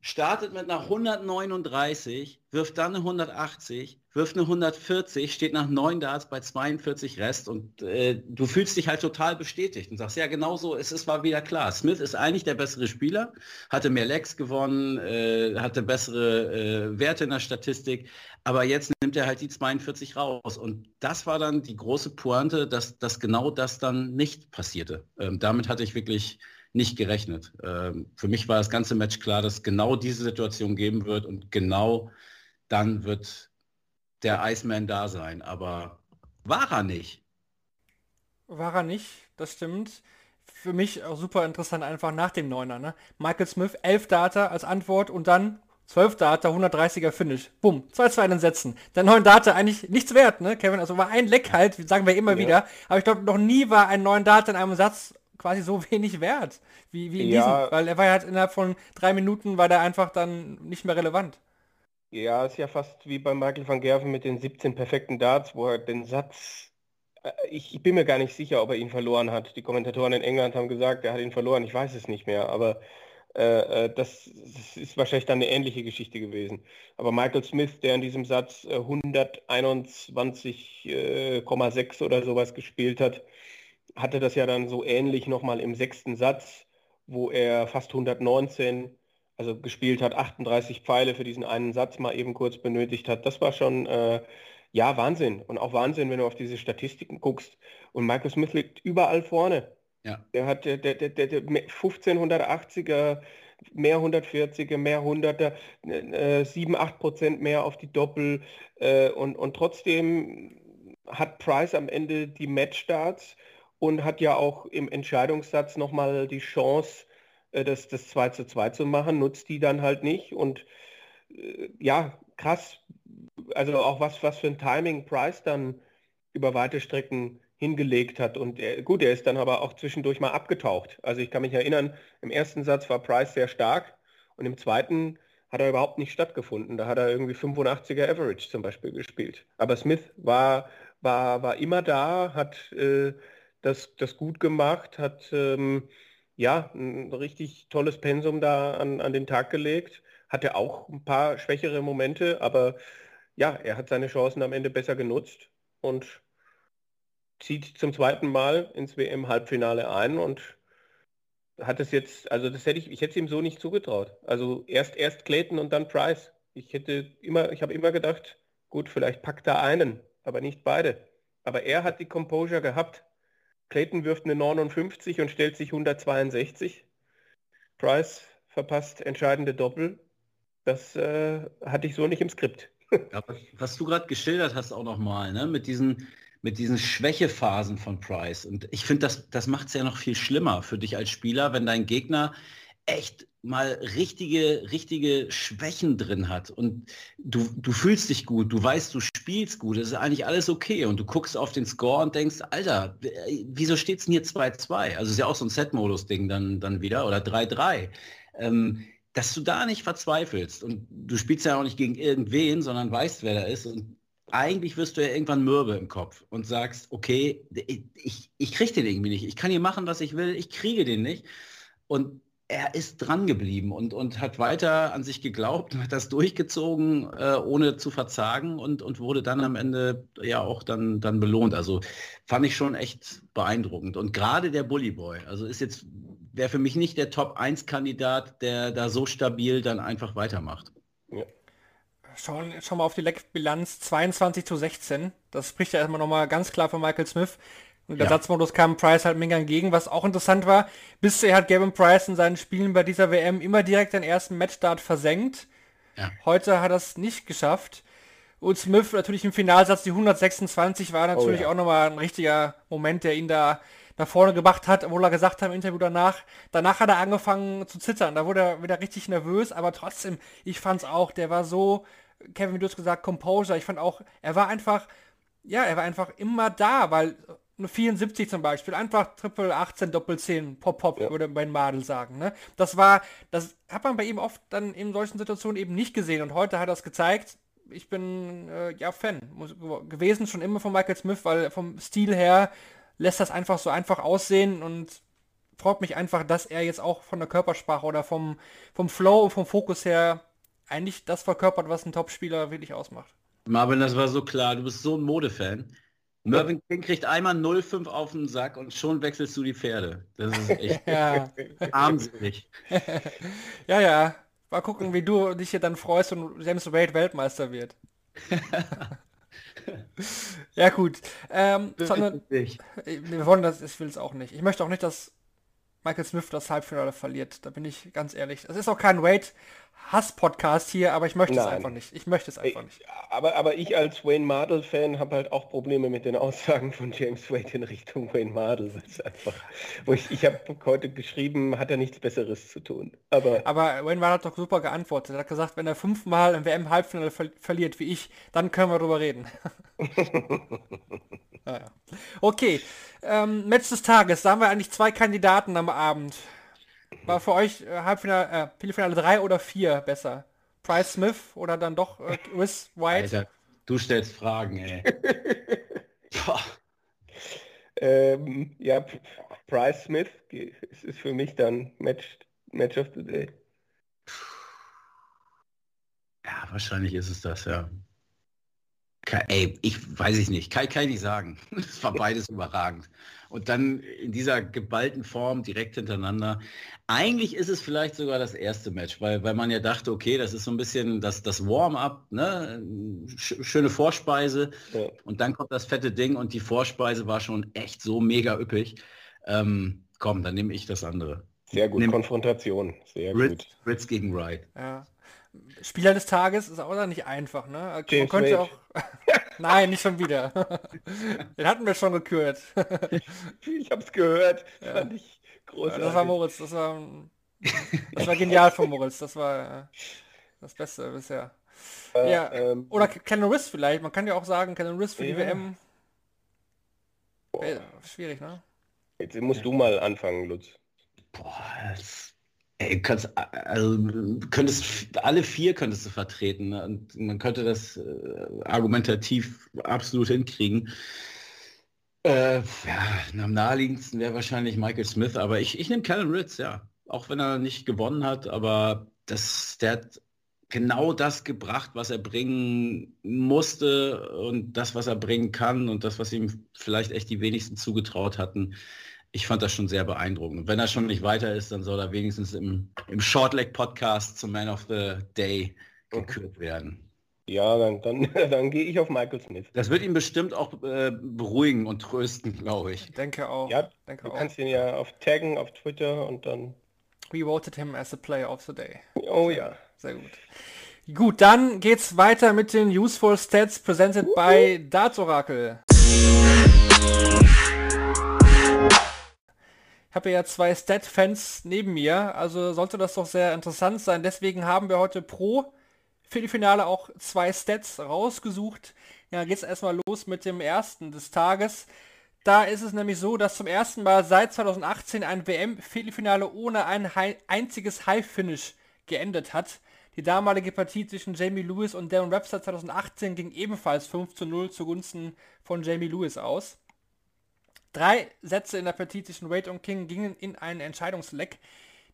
startet mit einer 139, wirft dann eine 180, wirft eine 140, steht nach 9 Darts bei 42 Rest und äh, du fühlst dich halt total bestätigt und sagst, ja genau so, es ist mal wieder klar. Smith ist eigentlich der bessere Spieler, hatte mehr Legs gewonnen, äh, hatte bessere äh, Werte in der Statistik, aber jetzt nimmt er halt die 42 raus und das war dann die große Pointe, dass, dass genau das dann nicht passierte. Ähm, damit hatte ich wirklich nicht gerechnet. Ähm, für mich war das ganze Match klar, dass genau diese Situation geben wird und genau dann wird der Iceman da sein, aber war er nicht. War er nicht, das stimmt. Für mich auch super interessant einfach nach dem Neuner. Ne? Michael Smith, 11 Data als Antwort und dann 12 Data, 130er Finish. Bumm, 2-2 in den Sätzen. Der neuen Data eigentlich nichts wert, ne, Kevin? Also war ein Leck halt, sagen wir immer ja. wieder. Aber ich glaube, noch nie war ein neuen Data in einem Satz quasi so wenig wert, wie, wie in ja. diesem. Weil er war halt innerhalb von drei Minuten, war der einfach dann nicht mehr relevant. Ja, ist ja fast wie bei Michael van Gerven mit den 17 perfekten Darts, wo er den Satz, äh, ich bin mir gar nicht sicher, ob er ihn verloren hat. Die Kommentatoren in England haben gesagt, er hat ihn verloren, ich weiß es nicht mehr, aber äh, äh das, das, ist wahrscheinlich dann eine ähnliche Geschichte gewesen. Aber Michael Smith, der in diesem Satz 121,6 äh, oder sowas gespielt hat, hatte das ja dann so ähnlich nochmal im sechsten Satz, wo er fast 119 also gespielt hat, 38 Pfeile für diesen einen Satz mal eben kurz benötigt hat. Das war schon, äh, ja, Wahnsinn. Und auch Wahnsinn, wenn du auf diese Statistiken guckst. Und Michael Smith liegt überall vorne. Ja. Der hat der, der, der, der 1580er, mehr 140er, mehr 100er, äh, 7, 8 Prozent mehr auf die Doppel. Äh, und, und trotzdem hat Price am Ende die Matchstarts und hat ja auch im Entscheidungssatz nochmal die Chance, äh, das, das 2 zu 2 zu machen, nutzt die dann halt nicht. Und äh, ja, krass. Also auch was, was für ein Timing Price dann über weite Strecken hingelegt hat. Und er, gut, er ist dann aber auch zwischendurch mal abgetaucht. Also ich kann mich erinnern, im ersten Satz war Price sehr stark und im zweiten hat er überhaupt nicht stattgefunden. Da hat er irgendwie 85er Average zum Beispiel gespielt. Aber Smith war, war, war immer da, hat äh, das, das gut gemacht, hat ähm, ja, ein richtig tolles Pensum da an, an den Tag gelegt. Hatte auch ein paar schwächere Momente, aber ja, er hat seine Chancen am Ende besser genutzt und zieht zum zweiten Mal ins WM-Halbfinale ein und hat es jetzt, also das hätte ich, ich hätte es ihm so nicht zugetraut. Also erst erst Clayton und dann Price. Ich hätte immer, ich habe immer gedacht, gut, vielleicht packt er einen, aber nicht beide. Aber er hat die Composure gehabt. Clayton wirft eine 59 und stellt sich 162. Price verpasst entscheidende Doppel. Das äh, hatte ich so nicht im Skript. Ja, was, du gerade geschildert hast auch nochmal, ne? mit diesen mit diesen Schwächephasen von Price. Und ich finde, das, das macht es ja noch viel schlimmer für dich als Spieler, wenn dein Gegner echt mal richtige, richtige Schwächen drin hat und du, du fühlst dich gut, du weißt, du spielst gut, es ist eigentlich alles okay und du guckst auf den Score und denkst, Alter, wieso steht es denn hier 2-2? Also ist ja auch so ein Set-Modus-Ding dann, dann wieder oder 3-3. Ähm, dass du da nicht verzweifelst und du spielst ja auch nicht gegen irgendwen, sondern weißt, wer da ist und eigentlich wirst du ja irgendwann mürbe im Kopf und sagst, okay, ich, ich kriege den irgendwie nicht. Ich kann hier machen, was ich will, ich kriege den nicht. Und er ist dran geblieben und, und hat weiter an sich geglaubt, hat das durchgezogen, äh, ohne zu verzagen und, und wurde dann am Ende ja auch dann, dann belohnt. Also fand ich schon echt beeindruckend. Und gerade der Bully Boy, also ist jetzt, wäre für mich nicht der Top-1-Kandidat, der da so stabil dann einfach weitermacht. Ja schauen, schauen wir auf die Leckbilanz 22 zu 16. Das spricht ja erstmal nochmal ganz klar für Michael Smith. Und der ja. Satzmodus kam Price halt mega entgegen, was auch interessant war. Bisher hat Gavin Price in seinen Spielen bei dieser WM immer direkt den ersten Matchstart versenkt. Ja. Heute hat er es nicht geschafft. Und Smith natürlich im Finalsatz, die 126 war natürlich oh ja. auch nochmal ein richtiger Moment, der ihn da nach vorne gebracht hat, obwohl er gesagt hat im Interview danach, danach hat er angefangen zu zittern, da wurde er wieder richtig nervös, aber trotzdem, ich fand es auch, der war so Kevin, wie du es gesagt, Composure. Ich fand auch, er war einfach, ja, er war einfach immer da, weil eine 74 zum Beispiel, einfach Triple 18, Doppel 10, Pop Pop, ja. würde mein Madel sagen. Ne? Das war, das hat man bei ihm oft dann in solchen Situationen eben nicht gesehen und heute hat er es gezeigt. Ich bin äh, ja Fan gewesen schon immer von Michael Smith, weil vom Stil her lässt das einfach so einfach aussehen und freut mich einfach, dass er jetzt auch von der Körpersprache oder vom, vom Flow und vom Fokus her eigentlich das verkörpert, was ein Topspieler wirklich ausmacht. Marvin, das war so klar. Du bist so ein Modefan. Mervyn King kriegt einmal 0,5 auf den Sack und schon wechselst du die Pferde. Das ist echt armselig. ja, ja. Mal gucken, wie du dich hier dann freust und James Wade Weltmeister wird. ja gut. Ähm, sondern, wir wollen das, ich will es auch nicht. Ich möchte auch nicht, dass Michael Smith das Halbfinale verliert. Da bin ich ganz ehrlich. Es ist auch kein Wade Hass-Podcast hier, aber ich möchte Nein. es einfach nicht. Ich möchte es einfach nicht. Aber, aber ich als Wayne Mardell-Fan habe halt auch Probleme mit den Aussagen von James Wade in Richtung Wayne Mardell. einfach, wo ich, ich habe heute geschrieben, hat er nichts Besseres zu tun. Aber, aber Wayne Mardell hat doch super geantwortet. Er hat gesagt, wenn er fünfmal im WM-Halbfinale ver verliert wie ich, dann können wir darüber reden. ja, ja. Okay, ähm, Match des Tages. Da haben wir eigentlich zwei Kandidaten am Abend. War für euch äh, Halbfinale, äh, Viertelfinale 3 oder 4 besser? Price Smith oder dann doch äh, Chris White? Alter, du stellst Fragen, ey. ähm, ja, Price Smith ist, ist für mich dann Match, Match of the Day. Ja, wahrscheinlich ist es das, ja. Ey, ich weiß ich nicht, kann, kann ich nicht sagen. Es war beides überragend. Und dann in dieser geballten Form direkt hintereinander. Eigentlich ist es vielleicht sogar das erste Match, weil, weil man ja dachte, okay, das ist so ein bisschen das, das Warm-up, ne? schöne Vorspeise. Ja. Und dann kommt das fette Ding und die Vorspeise war schon echt so mega üppig. Ähm, komm, dann nehme ich das andere. Sehr gut, Nehm Konfrontation. Sehr Ritz, gut. Ritz gegen Wright. Ja. Spieler des Tages ist auch nicht einfach, ne? Man könnte auch. Nein, nicht schon wieder. Den hatten wir schon gekürt. ich hab's gehört. Ja. Fand ich großartig. Das war Moritz, das war, das war genial von Moritz. Das war das Beste bisher. Äh, ja. Ähm, Oder Canon Riss vielleicht. Man kann ja auch sagen, Canon Riss für ja. die WM. Schwierig, ne? Jetzt musst du mal anfangen, Lutz. Boah, das Ey, kannst, also, könntest, alle vier könntest du vertreten ne? und man könnte das äh, argumentativ absolut hinkriegen. Äh, ja, am naheliegendsten wäre wahrscheinlich Michael Smith, aber ich, ich nehme Callum Ritz, ja. Auch wenn er nicht gewonnen hat, aber das, der hat genau das gebracht, was er bringen musste und das, was er bringen kann und das, was ihm vielleicht echt die wenigsten zugetraut hatten. Ich fand das schon sehr beeindruckend. Und wenn er schon nicht weiter ist, dann soll er wenigstens im, im Shortleg-Podcast zum Man of the Day gekürt werden. Ja, dann, dann, dann gehe ich auf Michael Smith. Das wird ihn bestimmt auch äh, beruhigen und trösten, glaube ich. Denke auch. Ja, denke du auch. kannst ihn ja auf taggen auf Twitter und dann. We voted him as the player of the day. Oh ja. Sehr gut. Gut, dann geht's weiter mit den Useful Stats presented by Darts Oracle. Ich habe ja zwei Stat-Fans neben mir, also sollte das doch sehr interessant sein. Deswegen haben wir heute pro Viertelfinale auch zwei Stats rausgesucht. Ja, geht's erstmal los mit dem ersten des Tages. Da ist es nämlich so, dass zum ersten Mal seit 2018 ein WM-Viertelfinale ohne ein einziges High-Finish geendet hat. Die damalige Partie zwischen Jamie Lewis und Darren Webster 2018 ging ebenfalls 5 zu 0 zugunsten von Jamie Lewis aus. Drei Sätze in der Partie zwischen Wade und King gingen in einen Entscheidungsleck.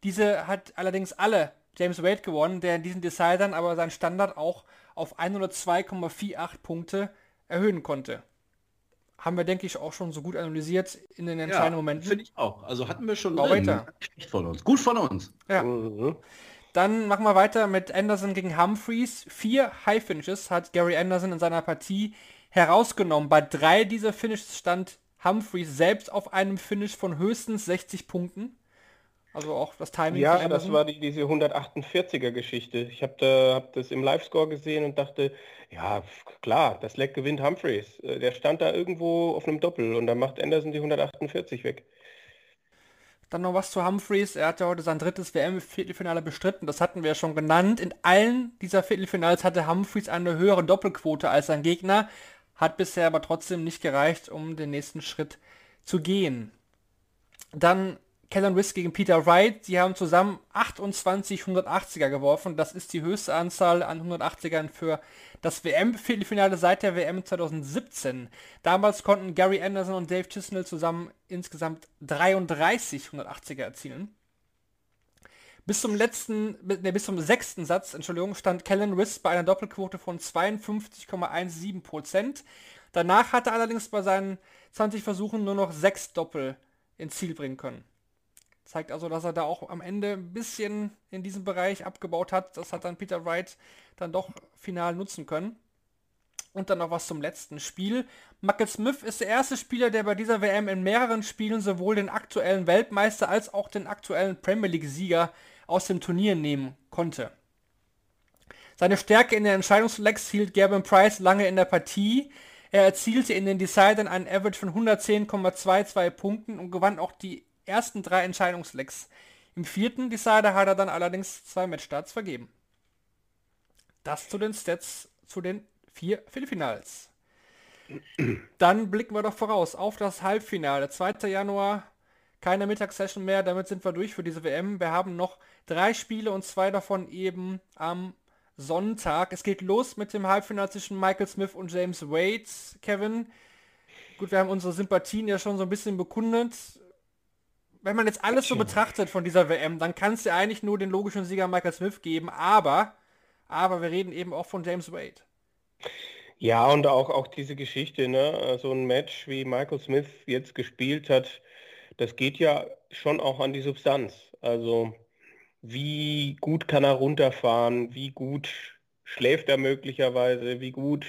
Diese hat allerdings alle James Wade gewonnen, der in diesen Decidern aber seinen Standard auch auf 102,48 Punkte erhöhen konnte. Haben wir, denke ich, auch schon so gut analysiert in den entscheidenden ja, Momenten. Finde ich auch. Also hatten wir schon weiter. Von uns. Gut von uns. Ja. Mhm. Dann machen wir weiter mit Anderson gegen Humphreys. Vier High Finishes hat Gary Anderson in seiner Partie herausgenommen. Bei drei dieser Finishes stand Humphreys selbst auf einem Finish von höchstens 60 Punkten. Also auch das Timing Ja, das war die, diese 148er Geschichte. Ich habe da, hab das im Live-Score gesehen und dachte, ja, klar, das Leck gewinnt Humphreys. Äh, Der stand da irgendwo auf einem Doppel und dann macht Anderson die 148 weg. Dann noch was zu Humphreys. Er hat ja heute sein drittes WM-Viertelfinale bestritten. Das hatten wir ja schon genannt. In allen dieser Viertelfinals hatte Humphreys eine höhere Doppelquote als sein Gegner. Hat bisher aber trotzdem nicht gereicht, um den nächsten Schritt zu gehen. Dann Kellen Riss gegen Peter Wright. Die haben zusammen 28 180er geworfen. Das ist die höchste Anzahl an 180ern für das WM-Viertelfinale seit der WM 2017. Damals konnten Gary Anderson und Dave Chisnell zusammen insgesamt 33 180er erzielen. Bis zum letzten, ne, bis zum sechsten Satz, Entschuldigung, stand Kellen Riss bei einer Doppelquote von 52,17%. Danach hat er allerdings bei seinen 20 Versuchen nur noch sechs Doppel ins Ziel bringen können. Zeigt also, dass er da auch am Ende ein bisschen in diesem Bereich abgebaut hat. Das hat dann Peter Wright dann doch final nutzen können. Und dann noch was zum letzten Spiel. Michael Smith ist der erste Spieler, der bei dieser WM in mehreren Spielen sowohl den aktuellen Weltmeister als auch den aktuellen Premier League-Sieger aus dem Turnier nehmen konnte. Seine Stärke in den Entscheidungslecks hielt Gavin Price lange in der Partie. Er erzielte in den Decidern einen Average von 110,22 Punkten und gewann auch die ersten drei Entscheidungslecks. Im vierten Decider hat er dann allerdings zwei Matchstarts vergeben. Das zu den Stats zu den vier Viertelfinals. Dann blicken wir doch voraus auf das Halbfinale. 2. Januar, keine Mittagssession mehr, damit sind wir durch für diese WM. Wir haben noch drei Spiele und zwei davon eben am Sonntag. Es geht los mit dem Halbfinale zwischen Michael Smith und James Wade. Kevin, gut, wir haben unsere Sympathien ja schon so ein bisschen bekundet. Wenn man jetzt alles so betrachtet von dieser WM, dann kann es ja eigentlich nur den logischen Sieger Michael Smith geben, aber, aber wir reden eben auch von James Wade. Ja, und auch, auch diese Geschichte, ne? So ein Match, wie Michael Smith jetzt gespielt hat, das geht ja schon auch an die Substanz. Also wie gut kann er runterfahren, wie gut schläft er möglicherweise, wie gut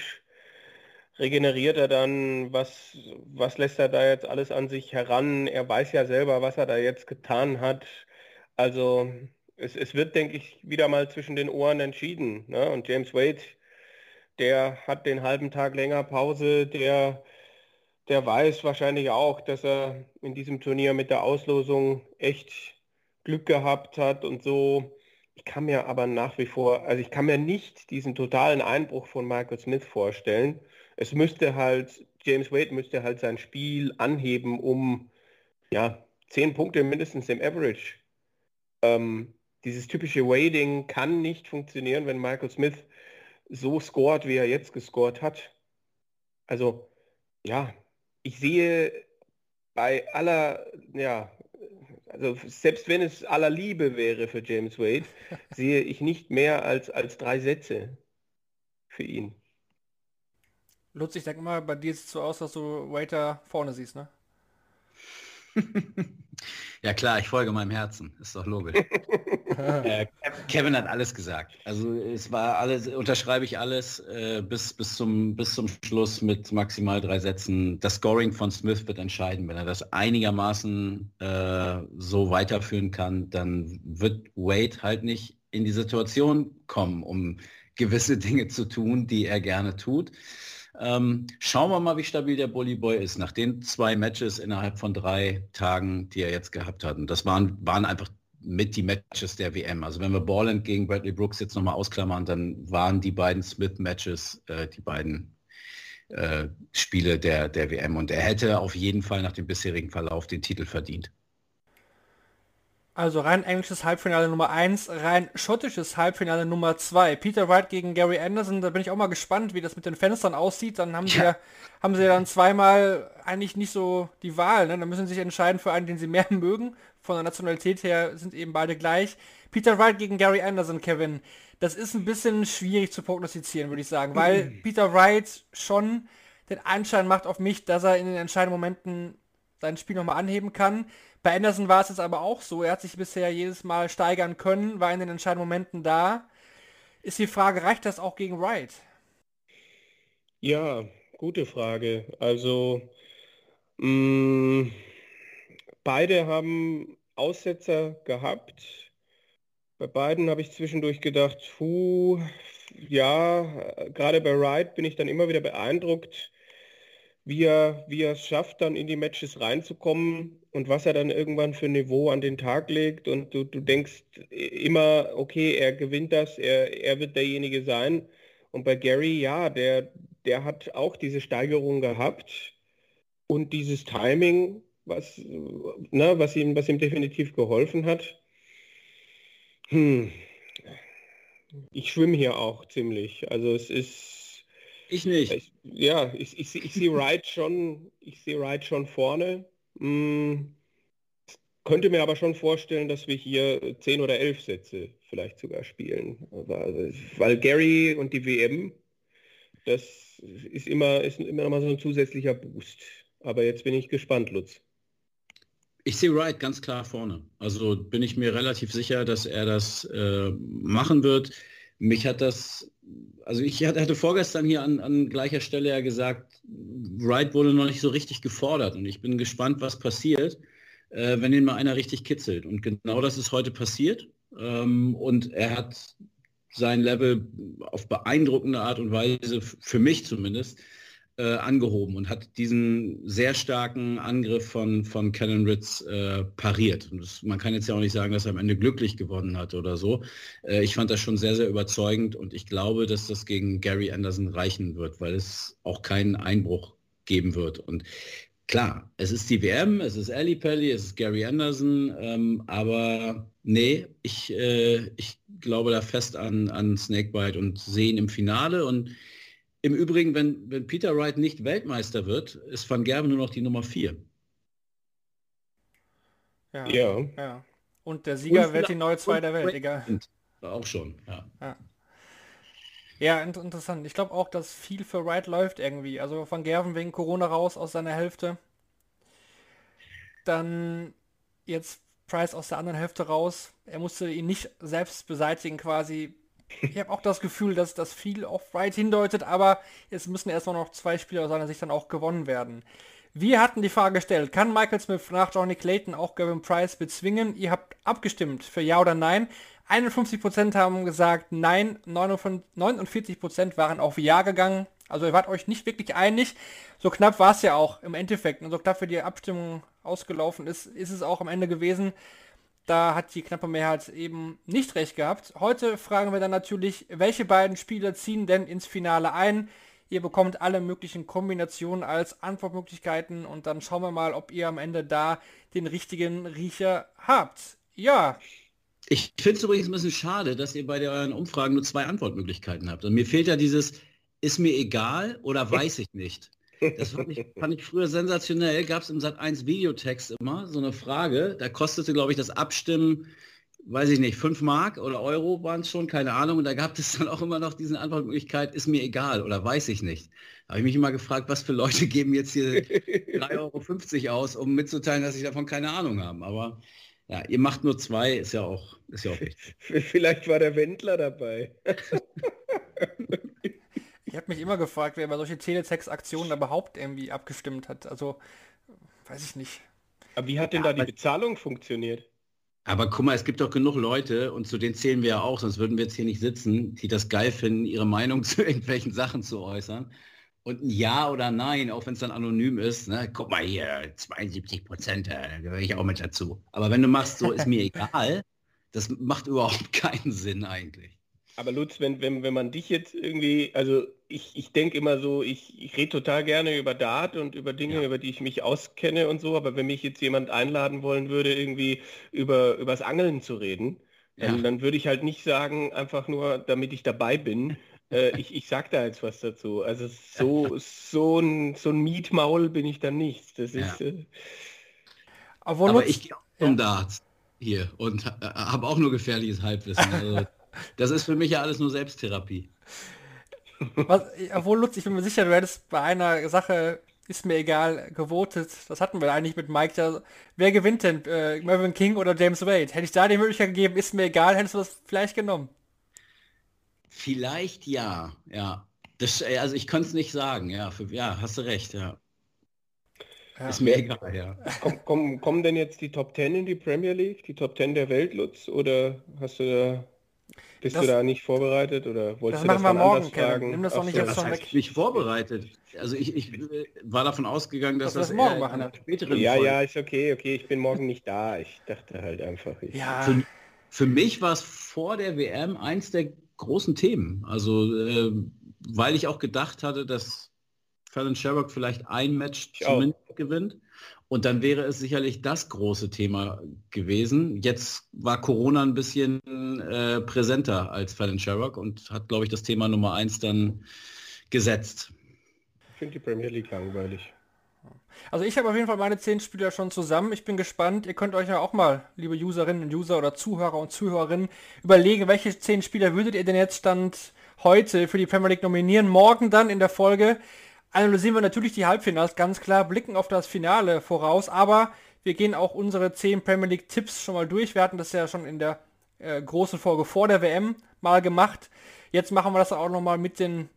regeneriert er dann, was, was lässt er da jetzt alles an sich heran? Er weiß ja selber, was er da jetzt getan hat. Also es, es wird, denke ich, wieder mal zwischen den Ohren entschieden. Ne? Und James Wade, der hat den halben Tag länger Pause, der, der weiß wahrscheinlich auch, dass er in diesem Turnier mit der Auslosung echt Glück gehabt hat und so. Ich kann mir aber nach wie vor, also ich kann mir nicht diesen totalen Einbruch von Michael Smith vorstellen. Es müsste halt, James Wade müsste halt sein Spiel anheben, um ja, zehn Punkte mindestens im Average. Ähm, dieses typische Wading kann nicht funktionieren, wenn Michael Smith so scored, wie er jetzt gescored hat. Also, ja, ich sehe bei aller, ja, also selbst wenn es aller Liebe wäre für James Wade, sehe ich nicht mehr als, als drei Sätze für ihn. Lutz, ich denke mal, bei dir sieht es so aus, dass du Waiter vorne siehst, ne? Ja klar, ich folge meinem Herzen, ist doch logisch. äh, Kevin hat alles gesagt. Also es war alles, unterschreibe ich alles äh, bis, bis, zum, bis zum Schluss mit maximal drei Sätzen. Das Scoring von Smith wird entscheiden. Wenn er das einigermaßen äh, so weiterführen kann, dann wird Wade halt nicht in die Situation kommen, um gewisse Dinge zu tun, die er gerne tut. Ähm, schauen wir mal, wie stabil der Bully Boy ist nach den zwei Matches innerhalb von drei Tagen, die er jetzt gehabt hat. Und das waren, waren einfach mit die Matches der WM. Also wenn wir Borland gegen Bradley Brooks jetzt nochmal ausklammern, dann waren die beiden Smith-Matches äh, die beiden äh, Spiele der, der WM. Und er hätte auf jeden Fall nach dem bisherigen Verlauf den Titel verdient. Also rein englisches Halbfinale Nummer 1, rein schottisches Halbfinale Nummer 2. Peter Wright gegen Gary Anderson, da bin ich auch mal gespannt, wie das mit den Fenstern aussieht. Dann haben ja. sie ja, haben sie dann zweimal eigentlich nicht so die Wahl. Ne? Dann müssen sie sich entscheiden für einen, den sie mehr mögen. Von der Nationalität her sind eben beide gleich. Peter Wright gegen Gary Anderson, Kevin. Das ist ein bisschen schwierig zu prognostizieren, würde ich sagen, weil mhm. Peter Wright schon den Anschein macht auf mich, dass er in den entscheidenden Momenten sein Spiel nochmal anheben kann. Bei Anderson war es jetzt aber auch so. Er hat sich bisher jedes Mal steigern können, war in den entscheidenden Momenten da. Ist die Frage, reicht das auch gegen Wright? Ja, gute Frage. Also, mh, mm, beide haben Aussetzer gehabt. Bei beiden habe ich zwischendurch gedacht, puh, ja, gerade bei Wright bin ich dann immer wieder beeindruckt, wie er, wie er es schafft, dann in die Matches reinzukommen und was er dann irgendwann für Niveau an den Tag legt. Und du, du denkst immer, okay, er gewinnt das, er, er wird derjenige sein. Und bei Gary, ja, der, der hat auch diese Steigerung gehabt und dieses Timing, was, ne, was, ihm, was ihm definitiv geholfen hat. Hm. Ich schwimme hier auch ziemlich. Also es ist ich nicht. Ich, ja, ich, ich, ich sehe Wright schon, ich sehe Wright schon vorne. Hm, könnte mir aber schon vorstellen, dass wir hier 10 oder 11 Sätze vielleicht sogar spielen. Also, weil Gary und die WM, das ist immer, ist immer noch mal so ein zusätzlicher Boost. Aber jetzt bin ich gespannt, Lutz. Ich sehe Wright ganz klar vorne. Also bin ich mir relativ sicher, dass er das äh, machen wird. Mich hat das also ich hatte vorgestern hier an, an gleicher Stelle ja gesagt, Wright wurde noch nicht so richtig gefordert und ich bin gespannt, was passiert, äh, wenn ihn mal einer richtig kitzelt. Und genau das ist heute passiert. Ähm, und er hat sein Level auf beeindruckende Art und Weise, für mich zumindest, äh, angehoben und hat diesen sehr starken Angriff von, von Cannon Ritz äh, pariert. Das, man kann jetzt ja auch nicht sagen, dass er am Ende glücklich gewonnen hat oder so. Äh, ich fand das schon sehr, sehr überzeugend und ich glaube, dass das gegen Gary Anderson reichen wird, weil es auch keinen Einbruch geben wird. Und klar, es ist die WM, es ist Ali Pelli, es ist Gary Anderson, ähm, aber nee, ich, äh, ich glaube da fest an, an Snakebite und sehe ihn im Finale und im Übrigen, wenn, wenn Peter Wright nicht Weltmeister wird, ist Van Gerben nur noch die Nummer 4. Ja, ja. ja. Und der Sieger und wird die neue 2 der Welt, egal. Auch schon, ja. Ja, ja interessant. Ich glaube auch, dass viel für Wright läuft irgendwie. Also Van Gerven wegen Corona raus aus seiner Hälfte. Dann jetzt Price aus der anderen Hälfte raus. Er musste ihn nicht selbst beseitigen quasi ich habe auch das Gefühl, dass das viel auf Wright hindeutet, aber es müssen erstmal noch zwei Spiele aus seiner Sicht dann auch gewonnen werden. Wir hatten die Frage gestellt, kann Michael Smith nach Johnny Clayton auch Gavin Price bezwingen? Ihr habt abgestimmt für Ja oder Nein. 51% haben gesagt Nein, 49% waren auf Ja gegangen. Also ihr wart euch nicht wirklich einig. So knapp war es ja auch im Endeffekt. Und so knapp für die Abstimmung ausgelaufen ist, ist es auch am Ende gewesen. Da hat die knappe Mehrheit eben nicht recht gehabt. Heute fragen wir dann natürlich, welche beiden Spieler ziehen denn ins Finale ein? Ihr bekommt alle möglichen Kombinationen als Antwortmöglichkeiten und dann schauen wir mal, ob ihr am Ende da den richtigen Riecher habt. Ja. Ich finde es übrigens ein bisschen schade, dass ihr bei euren Umfragen nur zwei Antwortmöglichkeiten habt. Und mir fehlt ja dieses, ist mir egal oder weiß ich nicht. Das fand ich, fand ich früher sensationell. Gab es im Sat 1 Videotext immer so eine Frage. Da kostete, glaube ich, das Abstimmen weiß ich nicht, 5 Mark oder Euro waren es schon, keine Ahnung. Und da gab es dann auch immer noch diesen Antwortmöglichkeit, ist mir egal oder weiß ich nicht. Da habe ich mich immer gefragt, was für Leute geben jetzt hier 3,50 Euro aus, um mitzuteilen, dass ich davon keine Ahnung habe. Aber ja, ihr macht nur zwei, ist ja auch, ist ja auch richtig. Vielleicht war der Wendler dabei. ich habe mich immer gefragt, wer bei solche Teletext-Aktionen überhaupt irgendwie abgestimmt hat. Also, weiß ich nicht. Aber wie hat denn ja, da die Bezahlung funktioniert? Aber guck mal, es gibt doch genug Leute, und zu denen zählen wir ja auch, sonst würden wir jetzt hier nicht sitzen, die das geil finden, ihre Meinung zu irgendwelchen Sachen zu äußern. Und ein Ja oder Nein, auch wenn es dann anonym ist, ne, guck mal hier, 72 Prozent, da gehöre ich auch mit dazu. Aber wenn du machst, so ist mir egal, das macht überhaupt keinen Sinn eigentlich. Aber Lutz, wenn, wenn, wenn man dich jetzt irgendwie, also ich, ich denke immer so, ich, ich rede total gerne über Dart und über Dinge, ja. über die ich mich auskenne und so, aber wenn mich jetzt jemand einladen wollen würde, irgendwie über übers Angeln zu reden, dann, ja. dann würde ich halt nicht sagen, einfach nur, damit ich dabei bin. Äh, ich, ich sag da jetzt was dazu. Also so, so ein, so ein Mietmaul bin ich dann nicht. Das ist. Ja. Äh, aber, aber ich gehe auch zum Darts hier und äh, habe auch nur gefährliches Halbwissen. Also, das ist für mich ja alles nur Selbsttherapie. Was, obwohl Lutz, ich bin mir sicher, du hättest bei einer Sache, ist mir egal, gewotet. Das hatten wir eigentlich mit Mike. Ja. Wer gewinnt denn? Äh, Mervyn King oder James Wade? Hätte ich da die Möglichkeit gegeben, ist mir egal, hättest du das vielleicht genommen? Vielleicht ja, ja. Das, äh, also ich kann es nicht sagen, ja. Für, ja, hast du recht, ja. ja. Ist mir egal, ja. Komm, komm, kommen denn jetzt die Top 10 in die Premier League, die Top 10 der Welt, Lutz? Oder hast du da bist das, du da nicht vorbereitet oder wolltest das du machen das wir morgen, Kevin. Nimm das doch nicht so. jetzt schon weg. Nicht vorbereitet. Also ich, ich war davon ausgegangen, dass das, das morgen machen. Späteren ja, Folge. ja, ist okay, okay. Ich bin morgen nicht da. Ich dachte halt einfach. ja. Für, für mich war es vor der WM eins der großen Themen. Also äh, weil ich auch gedacht hatte, dass Fallon Sherrock vielleicht ein Match ich zumindest auch. gewinnt. Und dann wäre es sicherlich das große Thema gewesen. Jetzt war Corona ein bisschen äh, präsenter als Fallon Sherrock und hat, glaube ich, das Thema Nummer eins dann gesetzt. Ich finde die Premier League langweilig. Also ich habe auf jeden Fall meine zehn Spieler schon zusammen. Ich bin gespannt. Ihr könnt euch ja auch mal, liebe Userinnen und User oder Zuhörer und Zuhörerinnen, überlegen, welche zehn Spieler würdet ihr denn jetzt Stand heute für die Premier League nominieren. Morgen dann in der Folge analysieren wir natürlich die Halbfinals, ganz klar, blicken auf das Finale voraus, aber wir gehen auch unsere zehn Premier League Tipps schon mal durch. Wir hatten das ja schon in der äh, großen Folge vor der WM mal gemacht. Jetzt machen wir das auch nochmal mit den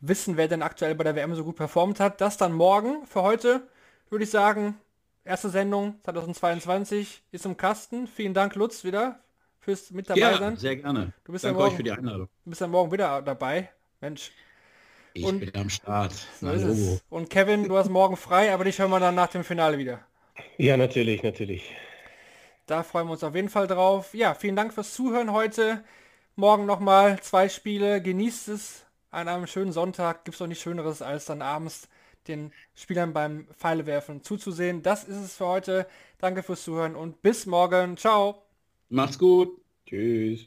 Wissen, wer denn aktuell bei der WM so gut performt hat. Das dann morgen. Für heute würde ich sagen, erste Sendung 2022 ist im Kasten. Vielen Dank, Lutz, wieder fürs mit dabei ja, sein. sehr gerne. Du bist Danke ja morgen, euch für die Einladung. Du bist ja morgen wieder dabei. Mensch. Ich und, bin am Start. So und Kevin, du hast morgen frei, aber dich hören wir dann nach dem Finale wieder. Ja, natürlich, natürlich. Da freuen wir uns auf jeden Fall drauf. Ja, vielen Dank fürs Zuhören heute. Morgen nochmal zwei Spiele. Genießt es. An einem schönen Sonntag gibt es doch nichts Schöneres, als dann abends den Spielern beim Pfeilewerfen zuzusehen. Das ist es für heute. Danke fürs Zuhören und bis morgen. Ciao. Macht's gut. Tschüss.